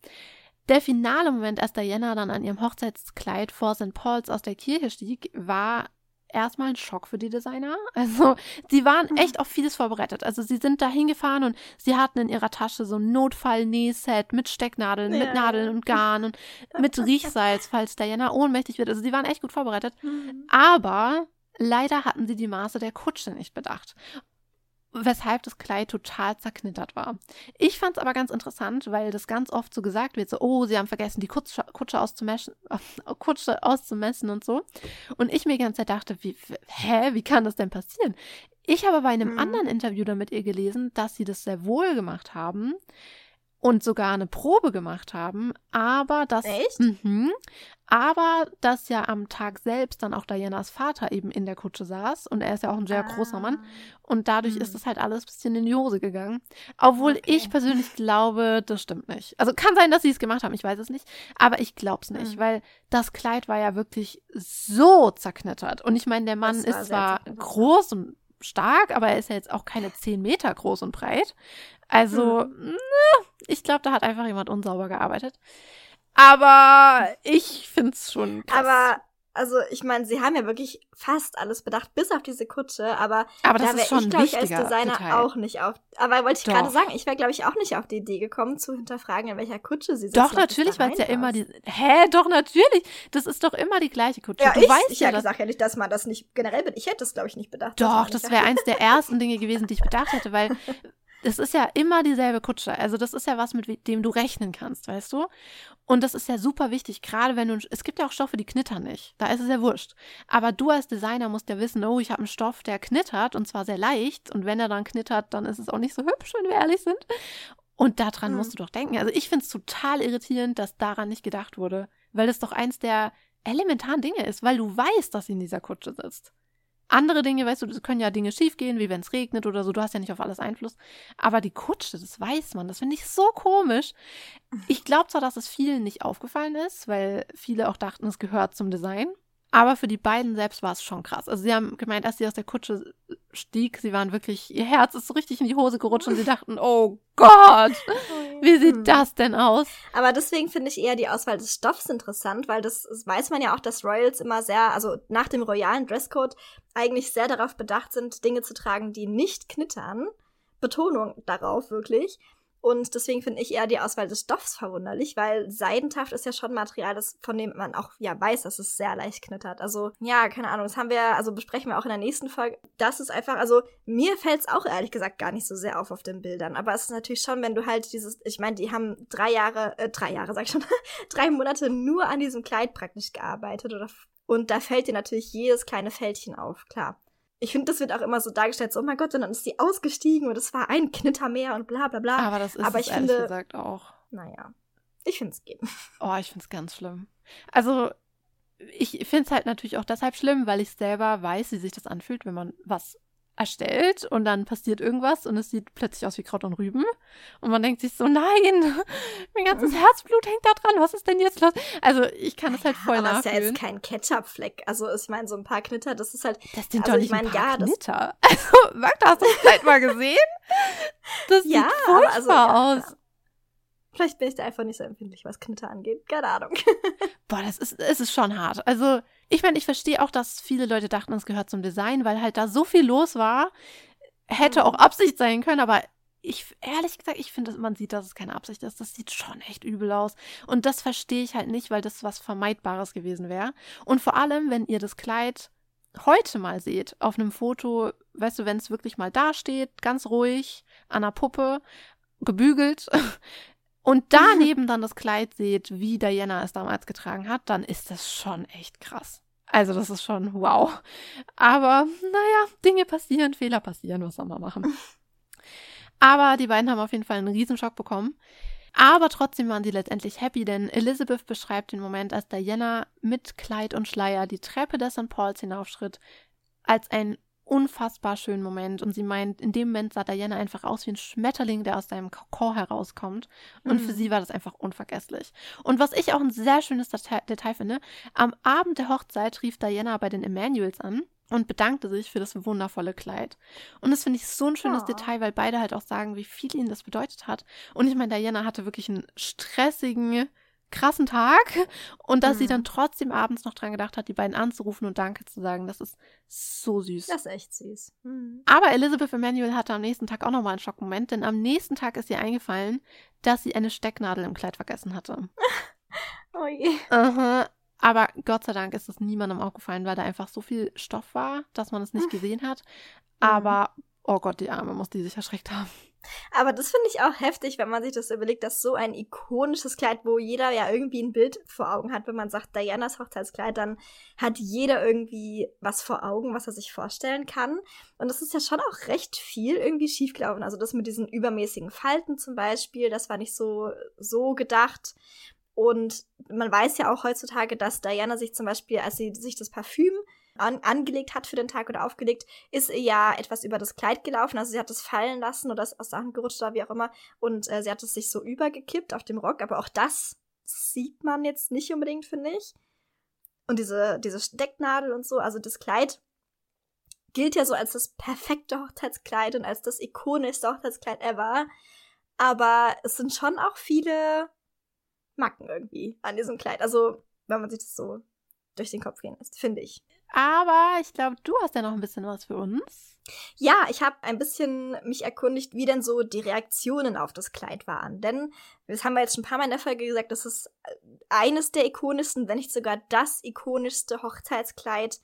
Der finale Moment, als Diana dann an ihrem Hochzeitskleid vor St. Paul's aus der Kirche stieg, war erstmal ein Schock für die Designer. [laughs] Also, die waren
Mhm.
echt auf vieles vorbereitet. Also, sie sind da hingefahren und sie hatten in ihrer Tasche so ein Notfall-Nähset mit Stecknadeln, mit
Ja.
Nadeln und Garn und [laughs] mit Riechsalz, falls Diana ohnmächtig wird. Also, sie waren echt gut vorbereitet.
Mhm.
Aber leider hatten sie die Maße der Kutsche nicht bedacht. Weshalb das Kleid total zerknittert war. Ich fand es aber ganz interessant, weil das ganz oft so gesagt wird: so, oh, sie haben vergessen, die Kutsche, Kutsche, auszumessen, [laughs] Kutsche auszumessen und so. Und ich mir die ganze Zeit dachte: wie, hä, wie kann das denn passieren? Ich habe bei einem
Mhm.
anderen Interview da mit ihr gelesen, dass sie das sehr wohl gemacht haben und sogar eine Probe gemacht haben, aber dass
Echt?
Mhm. aber dass ja am Tag selbst dann auch Dianas Vater eben in der Kutsche saß und er ist ja auch ein sehr großer Mann
Ah.
und dadurch
Mhm.
ist das halt alles ein bisschen in die Hose gegangen. Obwohl
Okay.
ich persönlich glaube, das stimmt nicht. Also kann sein, dass sie es gemacht haben, ich weiß es nicht, aber ich glaube es nicht,
Mhm.
weil das Kleid war ja wirklich so zerknittert und ich meine, der Mann
Das
ist zwar groß und stark, aber er ist ja jetzt auch keine 10 Meter groß und breit. Also,
Mhm.
na, ich glaube, da hat einfach jemand unsauber gearbeitet. Aber ich finde es schon krass.
Aber, also, ich meine, sie haben ja wirklich fast alles bedacht, bis auf diese Kutsche, aber
Aber
da
das
wäre
ist schon
ich, glaube ich, als Designer
Detail.
auch nicht auf. Aber wollte ich gerade sagen, ich wäre, glaube ich, auch nicht auf die Idee gekommen, zu hinterfragen, in welcher Kutsche sie sitzen.
Doch, natürlich, weil es ja immer die. Hä, doch, natürlich. Das ist doch immer die gleiche Kutsche.
Ja,
du
ich,
weißt
ich
ja,
gesagt ja nicht, dass man das nicht generell bin. Ich hätte das, glaube ich, nicht bedacht.
Doch, das wäre eins der [laughs] ersten Dinge gewesen, die ich bedacht hätte, weil [laughs] es ist ja immer dieselbe Kutsche. Also das ist ja was, mit dem du rechnen kannst, weißt du? Und das ist ja super wichtig, gerade wenn du, es gibt ja auch Stoffe, die knittern nicht. Da ist es ja wurscht. Aber du als Designer musst ja wissen, oh, ich habe einen Stoff, der knittert und zwar sehr leicht. Und wenn er dann knittert, dann ist es auch nicht so [laughs] hübsch, wenn wir ehrlich sind. Und daran
Mhm.
musst du doch denken. Also ich finde es total irritierend, dass daran nicht gedacht wurde, weil das doch eins der elementaren Dinge ist, weil du weißt, dass sie in dieser Kutsche sitzt. Andere Dinge, weißt du, es können ja Dinge schiefgehen, wie wenn es regnet oder so, du hast ja nicht auf alles Einfluss. Aber die Kutsche, das weiß man, das finde ich so komisch. Ich glaube zwar, dass es vielen nicht aufgefallen ist, weil viele auch dachten, es gehört zum Design. Aber für die beiden selbst war es schon krass. Also sie haben gemeint, als sie aus der Kutsche stieg, sie waren wirklich, ihr Herz ist so richtig in die Hose gerutscht und sie dachten, oh Gott, [laughs] wie sieht
Hm.
das denn aus?
Aber deswegen finde ich eher die Auswahl des Stoffs interessant, weil das das weiß man ja auch, dass Royals immer sehr, also nach dem royalen Dresscode eigentlich sehr darauf bedacht sind, Dinge zu tragen, die nicht knittern. Betonung darauf wirklich. Und deswegen finde ich eher die Auswahl des Stoffs verwunderlich, weil Seidentaft ist ja schon Material, das, von dem man auch ja weiß, dass es sehr leicht knittert. Also, ja, keine Ahnung, das haben wir, also besprechen wir auch in der nächsten Folge. Das ist einfach, also mir fällt es auch ehrlich gesagt gar nicht so sehr auf auf den Bildern. Aber es ist natürlich schon, wenn du halt dieses, ich meine, die haben drei Jahre, äh, drei Jahre, sag ich schon, [laughs] drei Monate nur an diesem Kleid praktisch gearbeitet oder und da fällt dir natürlich jedes kleine Fältchen auf, klar. Ich finde, das wird auch immer so dargestellt, so, oh mein Gott, und dann ist sie ausgestiegen und es war ein Knitter mehr und bla bla bla.
Aber das ist
Aber ich
ehrlich
finde-
gesagt auch.
Naja, ich finde es geht. [laughs]
Oh, ich finde es ganz schlimm. Also, ich finde es halt natürlich auch deshalb schlimm, weil ich selber weiß, wie sich das anfühlt, wenn man was erstellt und dann passiert irgendwas und es sieht plötzlich aus wie Kraut und Rüben. Und man denkt sich so, nein, [laughs] mein ganzes Herzblut hängt da dran, was ist denn jetzt los? Also, ich kann es halt voll
Aber es ist ja
nachfühlen.
jetzt kein Ketchup-Fleck. Also, ich meine, so ein paar Knitter, das ist halt.
das sind
also
doch
ich
nicht ein
mein,
paar
ja, das-
Knitter. [laughs] Also, Magda, hast du das Kleid mal gesehen? Das
Ja,
sieht
aber
furchtbar
also, ja,
aus.
Vielleicht bin ich da einfach nicht so empfindlich, was Knitter angeht. Keine Ahnung. [laughs]
Boah, das ist, es ist schon hart. Also, ich meine, ich verstehe auch, dass viele Leute dachten, es gehört zum Design, weil halt da so viel los war. Hätte auch Absicht sein können, aber ich, ehrlich gesagt, ich finde, man sieht, dass es keine Absicht ist. Das sieht schon echt übel aus. Und das verstehe ich halt nicht, weil das was Vermeidbares gewesen wäre. Und vor allem, wenn ihr das Kleid heute mal seht, auf einem Foto, weißt du, wenn es wirklich mal dasteht, ganz ruhig, an einer Puppe, gebügelt, [laughs] und daneben [laughs] dann das Kleid seht, wie Diana es damals getragen hat, dann ist das schon echt krass. Also das ist schon wow. Aber naja, Dinge passieren, Fehler passieren, was soll man machen. [laughs] Aber die beiden haben auf jeden Fall einen Riesenschock bekommen. Aber trotzdem waren sie letztendlich happy, denn Elizabeth beschreibt den Moment, als Diana mit Kleid und Schleier die Treppe des St. Pauls hinaufschritt, als einen unfassbar schönen Moment. Und sie meint, in dem Moment sah Diana einfach aus wie ein Schmetterling, der aus seinem Kokon herauskommt. Und für
Mhm.
sie war das einfach unvergesslich. Und was ich auch ein sehr schönes Detail, Detail finde, am Abend der Hochzeit rief Diana bei den Emanuels an und bedankte sich für das wundervolle Kleid. Und das finde ich so ein schönes
Oh.
Detail, weil beide halt auch sagen, wie viel ihnen das bedeutet hat. Und ich meine, Diana hatte wirklich einen stressigen, krassen Tag. Und dass sie
Mhm.
dann trotzdem abends noch dran gedacht hat, die beiden anzurufen und Danke zu sagen, das ist so süß.
Das ist echt süß. Mhm.
Aber Elizabeth Emanuel hatte am nächsten Tag auch nochmal einen Schockmoment, denn am nächsten Tag ist ihr eingefallen, dass sie eine Stecknadel im Kleid vergessen hatte. [laughs]
Oh je.
Aha. Aber Gott sei Dank ist es niemandem aufgefallen, weil da einfach so viel Stoff war, dass man es nicht gesehen hat. Aber, oh Gott, die Arme muss die sich erschreckt haben.
Aber das finde ich auch heftig, wenn man sich das überlegt, dass so ein ikonisches Kleid, wo jeder ja irgendwie ein Bild vor Augen hat, wenn man sagt Dianas Hochzeitskleid, dann hat jeder irgendwie was vor Augen, was er sich vorstellen kann. Und das ist ja schon auch recht viel irgendwie schiefgelaufen. Also das mit diesen übermäßigen Falten zum Beispiel, das war nicht so, so gedacht. Und man weiß ja auch heutzutage, dass Diana sich zum Beispiel, als sie sich das Parfüm an, angelegt hat für den Tag oder aufgelegt, ist ihr ja etwas über das Kleid gelaufen. Also sie hat es fallen lassen oder ist aus Hand gerutscht oder wie auch immer. Und äh, sie hat es sich so übergekippt auf dem Rock. Aber auch das sieht man jetzt nicht unbedingt, finde ich. Und diese, diese Stecknadel und so, also das Kleid gilt ja so als das perfekte Hochzeitskleid und als das ikonischste Hochzeitskleid ever. Aber es sind schon auch viele Macken irgendwie an diesem Kleid. Also, wenn man sich das so durch den Kopf gehen lässt, finde ich.
Aber ich glaube, du hast ja noch ein bisschen was für uns.
Ja, ich habe ein bisschen mich erkundigt, wie denn so die Reaktionen auf das Kleid waren. Denn, das haben wir jetzt schon ein paar Mal in der Folge gesagt, das ist eines der ikonischsten, wenn nicht sogar das ikonischste Hochzeitskleid,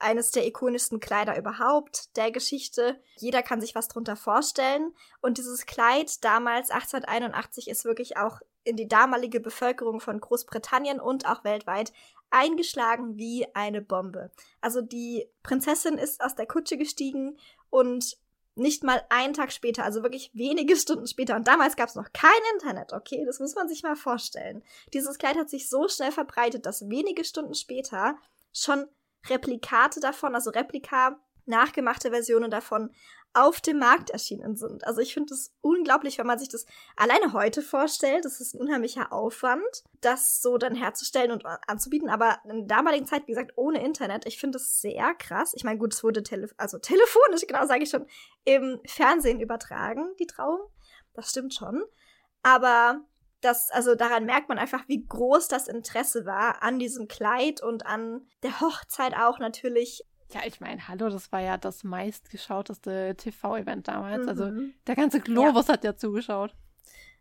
eines der ikonischsten Kleider überhaupt der Geschichte. Jeder kann sich was drunter vorstellen. Und dieses Kleid damals, 1881, ist wirklich auch in die damalige Bevölkerung von Großbritannien und auch weltweit eingeschlagen wie eine Bombe. Also die Prinzessin ist aus der Kutsche gestiegen und nicht mal einen Tag später, also wirklich wenige [laughs] Stunden später, und damals gab es noch kein Internet, okay, das muss man sich mal vorstellen. Dieses Kleid hat sich so schnell verbreitet, dass wenige Stunden später schon Replikate davon, also Replika, nachgemachte Versionen davon auf dem Markt erschienen sind. Also ich finde es unglaublich, wenn man sich das alleine heute vorstellt. Das ist ein unheimlicher Aufwand, das so dann herzustellen und anzubieten. Aber in der damaligen Zeit, wie gesagt, ohne Internet, ich finde es sehr krass. Ich meine, gut, es wurde tele also telefonisch, genau sage ich schon, im Fernsehen übertragen, die Trauung. Das stimmt schon. Aber das, also daran merkt man einfach, wie groß das Interesse war an diesem Kleid und an der Hochzeit auch natürlich.
Ja, ich meine, hallo, das war ja das meistgeschauteste TV-Event damals. Also
Mhm.
der ganze Globus hat ja zugeschaut.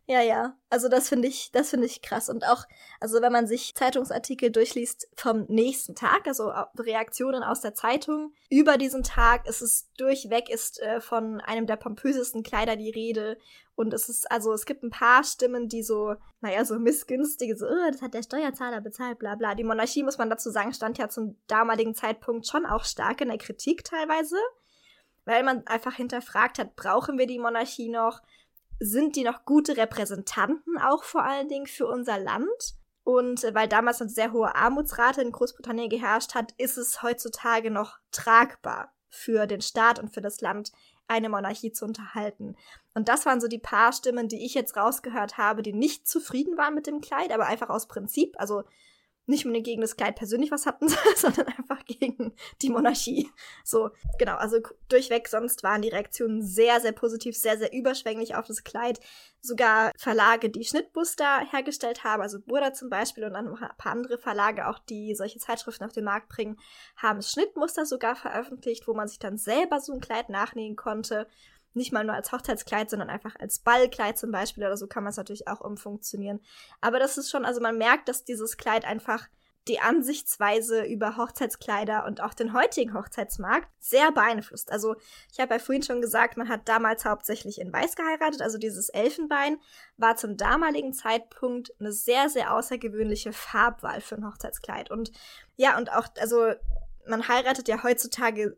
Ja, ja. Also das finde ich, das finde ich krass. Und auch, also wenn man sich Zeitungsartikel durchliest vom nächsten Tag, also Reaktionen aus der Zeitung über diesen Tag, ist es durchweg ist äh, von einem der pompösesten Kleider die Rede. Und es ist, also es gibt ein paar Stimmen, die so, naja, so missgünstige, so, oh, das hat der Steuerzahler bezahlt, bla bla. Die Monarchie, muss man dazu sagen, stand ja zum damaligen Zeitpunkt schon auch stark in der Kritik teilweise. Weil man einfach hinterfragt hat, brauchen wir die Monarchie noch? Sind die noch gute Repräsentanten auch vor allen Dingen für unser Land. Und äh, weil damals eine sehr hohe Armutsrate in Großbritannien geherrscht hat, ist es heutzutage noch tragbar für den Staat und für das Land, eine Monarchie zu unterhalten. Und das waren so die paar Stimmen, die ich jetzt rausgehört habe, die nicht zufrieden waren mit dem Kleid, aber einfach aus Prinzip. Also nicht unbedingt gegen das Kleid persönlich was hatten, [laughs] sondern einfach gegen die Monarchie. So, genau, also durchweg, sonst waren die Reaktionen sehr, sehr positiv, sehr, sehr überschwänglich auf das Kleid. Sogar Verlage, die Schnittmuster hergestellt haben, also Burda zum Beispiel und dann ein paar andere Verlage auch, die solche Zeitschriften auf den Markt bringen, haben Schnittmuster sogar veröffentlicht, wo man sich dann selber so ein Kleid nachnähen konnte nicht mal nur als Hochzeitskleid, sondern einfach als Ballkleid zum Beispiel oder so kann man es natürlich auch umfunktionieren. Aber das ist schon, also man merkt, dass dieses Kleid einfach die Ansichtsweise über Hochzeitskleider und auch den heutigen Hochzeitsmarkt sehr beeinflusst. Also ich habe ja vorhin schon gesagt, man hat damals hauptsächlich in Weiß geheiratet, also dieses Elfenbein war zum damaligen Zeitpunkt eine sehr, sehr außergewöhnliche Farbwahl für ein Hochzeitskleid. Und ja, und auch, also man heiratet ja heutzutage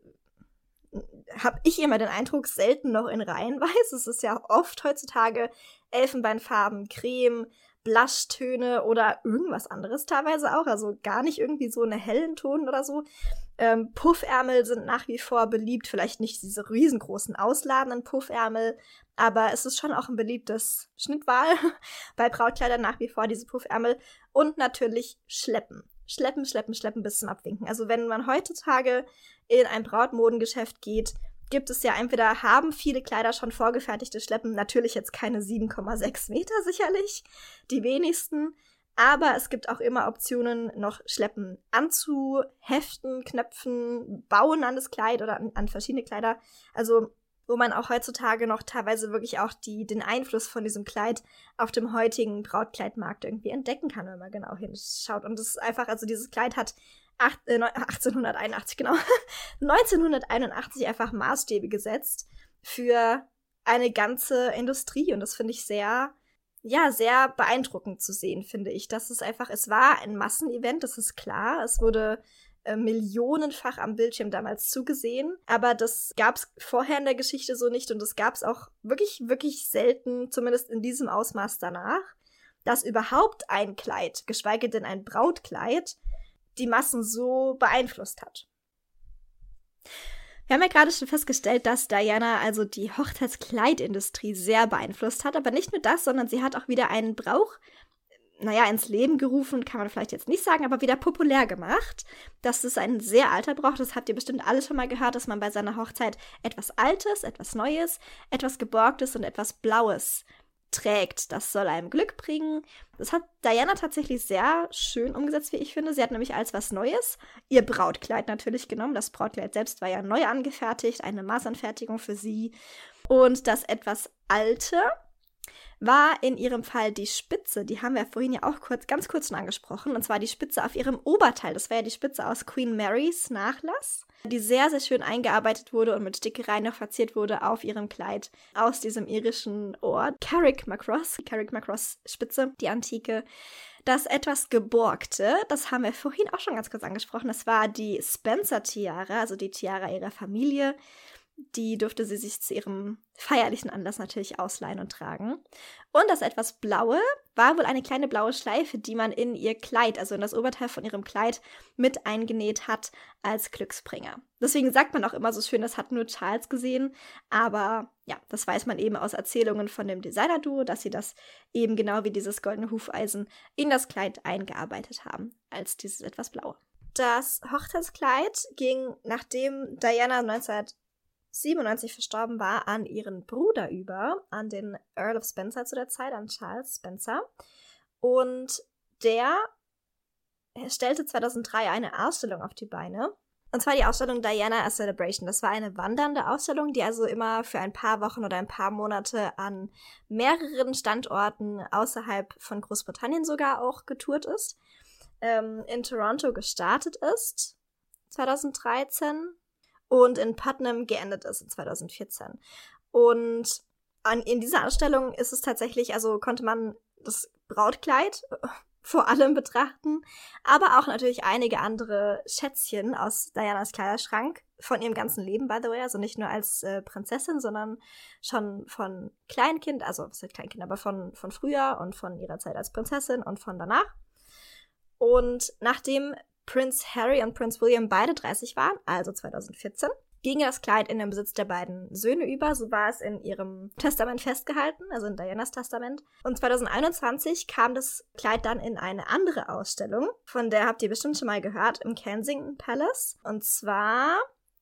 habe ich immer den Eindruck, selten noch in Reihenweise. Es ist ja oft heutzutage Elfenbeinfarben, Creme, Blushtöne oder irgendwas anderes teilweise auch. Also gar nicht irgendwie so eine hellen Ton oder so. Ähm, Puffärmel sind nach wie vor beliebt. Vielleicht nicht diese riesengroßen ausladenden Puffärmel, aber es ist schon auch ein beliebtes Schnittwahl [laughs] bei Brautkleidern nach wie vor diese Puffärmel. Und natürlich Schleppen schleppen, schleppen, schleppen bis zum Abwinken. Also wenn man heutzutage in ein Brautmodengeschäft geht, gibt es ja entweder haben viele Kleider schon vorgefertigte Schleppen, natürlich jetzt keine 7,6 Meter sicherlich, die wenigsten, aber es gibt auch immer Optionen, noch Schleppen anzuheften, knöpfen, bauen an das Kleid oder an, an verschiedene Kleider. Also wo man auch heutzutage noch teilweise wirklich auch die, den Einfluss von diesem Kleid auf dem heutigen Brautkleidmarkt irgendwie entdecken kann, wenn man genau hinschaut. Und es ist einfach, also dieses Kleid hat acht, äh, 1881, genau, [laughs] 1981 einfach Maßstäbe gesetzt für eine ganze Industrie. Und das finde ich sehr, ja, sehr beeindruckend zu sehen, finde ich. Das ist einfach, es war ein Massenevent, das ist klar. Es wurde äh, millionenfach am Bildschirm damals zugesehen. Aber das gab es vorher in der Geschichte so nicht und das gab es auch wirklich, wirklich selten, zumindest in diesem Ausmaß danach, dass überhaupt ein Kleid, geschweige denn ein Brautkleid, die Massen so beeinflusst hat. Wir haben ja gerade schon festgestellt, dass Diana also die Hochzeitskleidindustrie sehr beeinflusst hat, aber nicht nur das, sondern sie hat auch wieder einen Brauch naja, ins Leben gerufen, kann man vielleicht jetzt nicht sagen, aber wieder populär gemacht. Das ist ein sehr alter Brauch, das habt ihr bestimmt alle schon mal gehört, dass man bei seiner Hochzeit etwas Altes, etwas Neues, etwas Geborgtes und etwas Blaues trägt. Das soll einem Glück bringen. Das hat Diana tatsächlich sehr schön umgesetzt, wie ich finde. Sie hat nämlich als was Neues ihr Brautkleid natürlich genommen. Das Brautkleid selbst war ja neu angefertigt, eine Maßanfertigung für sie. Und das etwas Alte war in ihrem Fall die Spitze, die haben wir vorhin ja auch kurz, ganz kurz schon angesprochen, und zwar die Spitze auf ihrem Oberteil. Das war ja die Spitze aus Queen Marys Nachlass, die sehr, sehr schön eingearbeitet wurde und mit Stickereien noch verziert wurde auf ihrem Kleid aus diesem irischen Ort. Carrick Macross, Carrick Macross Spitze, die antike. Das etwas geborgte, das haben wir vorhin auch schon ganz kurz angesprochen, das war die Spencer-Tiara, also die Tiara ihrer Familie. Die durfte sie sich zu ihrem feierlichen Anlass natürlich ausleihen und tragen. Und das etwas blaue war wohl eine kleine blaue Schleife, die man in ihr Kleid, also in das Oberteil von ihrem Kleid, mit eingenäht hat als Glücksbringer. Deswegen sagt man auch immer so schön, das hat nur Charles gesehen. Aber ja, das weiß man eben aus Erzählungen von dem Designer-Duo, dass sie das eben genau wie dieses goldene Hufeisen in das Kleid eingearbeitet haben, als dieses etwas blaue. Das Hochzeitskleid ging, nachdem Diana 19 97 verstorben war, an ihren Bruder über, an den Earl of Spencer zu der Zeit, an Charles Spencer. Und der stellte 2003 eine Ausstellung auf die Beine, Und zwar die Ausstellung Diana a Celebration. Das war eine wandernde Ausstellung, die also immer für ein paar Wochen oder ein paar Monate an mehreren Standorten außerhalb von Großbritannien sogar auch getourt ist. Ähm, in Toronto gestartet ist 2013 und in Putnam geendet ist in 2014. Und an, in dieser Ausstellung ist es tatsächlich, also konnte man das Brautkleid vor allem betrachten, aber auch natürlich einige andere Schätzchen aus Dianas Kleiderschrank von ihrem ganzen Leben, by the way, also nicht nur als äh, Prinzessin, sondern schon von Kleinkind, also was heißt Kleinkind, aber von, von früher und von ihrer Zeit als Prinzessin und von danach. Und nachdem Prince Harry und Prince William beide 30 waren, also 2014, ging das Kleid in den Besitz der beiden Söhne über. So war es in ihrem Testament festgehalten, also in Dianas Testament. Und 2021 kam das Kleid dann in eine andere Ausstellung, von der habt ihr bestimmt schon mal gehört, im Kensington Palace. Und zwar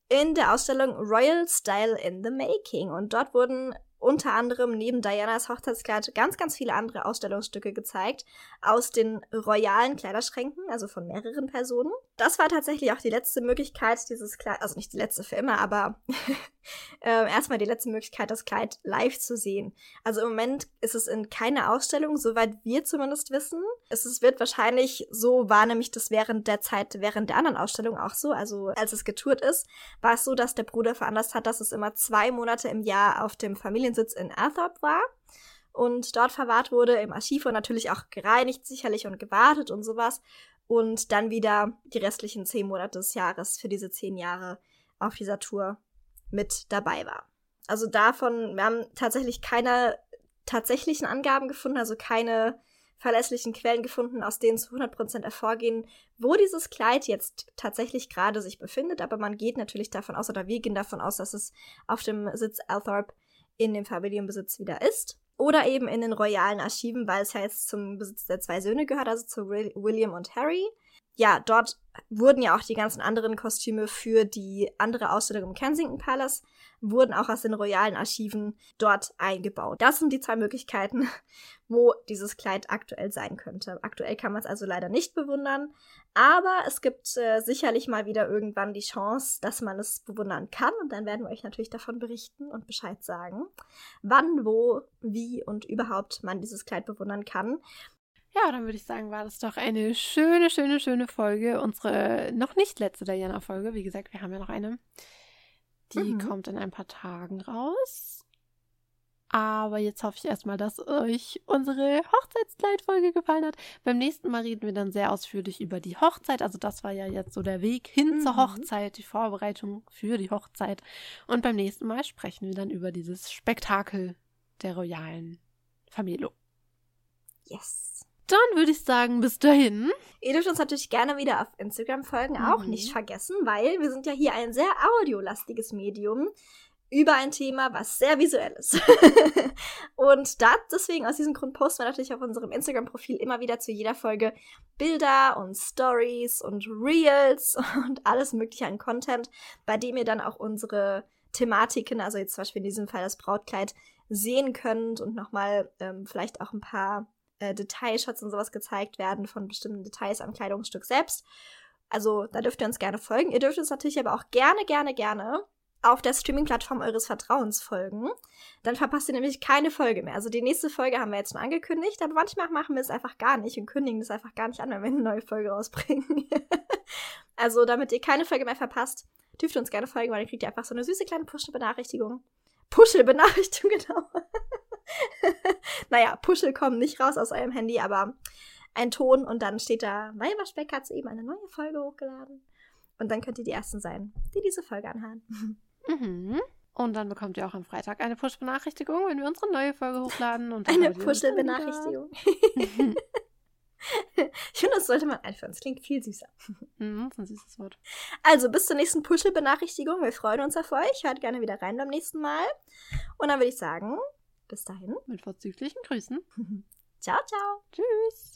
in der Ausstellung Royal Style in the Making. Und dort wurden unter anderem neben Dianas Hochzeitskleid ganz, ganz viele andere Ausstellungsstücke gezeigt aus den royalen Kleiderschränken, also von mehreren Personen. Das war tatsächlich auch die letzte Möglichkeit, dieses Kleid, also nicht die letzte für immer, aber [laughs] äh, erstmal die letzte Möglichkeit, das Kleid live zu sehen. Also im Moment ist es in keiner Ausstellung, soweit wir zumindest wissen. Es ist, wird wahrscheinlich so, war nämlich das während der Zeit, während der anderen Ausstellung auch so. Also als es getourt ist, war es so, dass der Bruder veranlasst hat, dass es immer zwei Monate im Jahr auf dem Familiensitz in Athorpe war und dort verwahrt wurde im Archiv und natürlich auch gereinigt sicherlich und gewartet und sowas und dann wieder die restlichen zehn Monate des Jahres für diese zehn Jahre auf dieser Tour mit dabei war. Also davon, wir haben tatsächlich keine tatsächlichen Angaben gefunden, also keine verlässlichen Quellen gefunden, aus denen zu 100% hervorgehen, wo dieses Kleid jetzt tatsächlich gerade sich befindet, aber man geht natürlich davon aus, oder wir gehen davon aus, dass es auf dem Sitz Althorp in dem Familienbesitz wieder ist. Oder eben in den royalen Archiven, weil es ja jetzt zum Besitz der zwei Söhne gehört, also zu William und Harry. Ja, dort wurden ja auch die ganzen anderen Kostüme für die andere Ausstellung im Kensington Palace, wurden auch aus den royalen Archiven dort eingebaut. Das sind die zwei Möglichkeiten, [laughs] wo dieses Kleid aktuell sein könnte. Aktuell kann man es also leider nicht bewundern, aber es gibt äh, sicherlich mal wieder irgendwann die Chance, dass man es bewundern kann und dann werden wir euch natürlich davon berichten und Bescheid sagen, wann, wo, wie und überhaupt man dieses Kleid bewundern kann.
Ja, dann würde ich sagen, war das doch eine schöne, schöne, schöne Folge. Unsere noch nicht letzte Diana-Folge. Wie gesagt, wir haben ja noch eine. Die mhm. kommt in ein paar Tagen raus. Aber jetzt hoffe ich erstmal, dass euch unsere Hochzeitskleidfolge gefallen hat. Beim nächsten Mal reden wir dann sehr ausführlich über die Hochzeit. Also das war ja jetzt so der Weg hin mhm. zur Hochzeit, die Vorbereitung für die Hochzeit. Und beim nächsten Mal sprechen wir dann über dieses Spektakel der royalen Familie.
Yes.
Dann würde ich sagen, bis dahin.
Ihr dürft uns natürlich gerne wieder auf Instagram folgen, mhm. auch nicht vergessen, weil wir sind ja hier ein sehr audiolastiges Medium über ein Thema, was sehr visuell ist. [laughs] und da, deswegen aus diesem Grund posten wir natürlich auf unserem Instagram-Profil immer wieder zu jeder Folge Bilder und Stories und Reels [laughs] und alles mögliche an Content, bei dem ihr dann auch unsere Thematiken, also jetzt zum Beispiel in diesem Fall das Brautkleid, sehen könnt und nochmal ähm, vielleicht auch ein paar äh, Detailshots und sowas gezeigt werden von bestimmten Details am Kleidungsstück selbst. Also da dürft ihr uns gerne folgen. Ihr dürft uns natürlich aber auch gerne, gerne, gerne auf der Streaming-Plattform eures Vertrauens folgen. Dann verpasst ihr nämlich keine Folge mehr. Also die nächste Folge haben wir jetzt schon angekündigt, aber manchmal machen wir es einfach gar nicht und kündigen es einfach gar nicht an, wenn wir eine neue Folge rausbringen. [laughs] also damit ihr keine Folge mehr verpasst, dürft ihr uns gerne folgen, weil dann kriegt ihr einfach so eine süße kleine Push-Benachrichtigung. Puschel-Benachrichtigung, [laughs] genau. [laughs] naja, Puschel kommen nicht raus aus eurem Handy, aber ein Ton und dann steht da, Waschbeck hat eben eine neue Folge hochgeladen. Und dann könnt ihr die Ersten sein, die diese Folge anhören. [laughs]
Mhm. Und dann bekommt ihr auch am Freitag eine Push-Benachrichtigung, wenn wir unsere neue Folge hochladen. Und
eine Puschel-Benachrichtigung. [laughs] ich finde, das sollte man einführen. Das klingt viel süßer.
Mhm, das ist ein süßes Wort.
Also, bis zur nächsten Puschel-Benachrichtigung. Wir freuen uns auf euch. Hört gerne wieder rein beim nächsten Mal. Und dann würde ich sagen, bis dahin.
Mit vorzüglichen Grüßen. [laughs]
ciao, ciao.
Tschüss.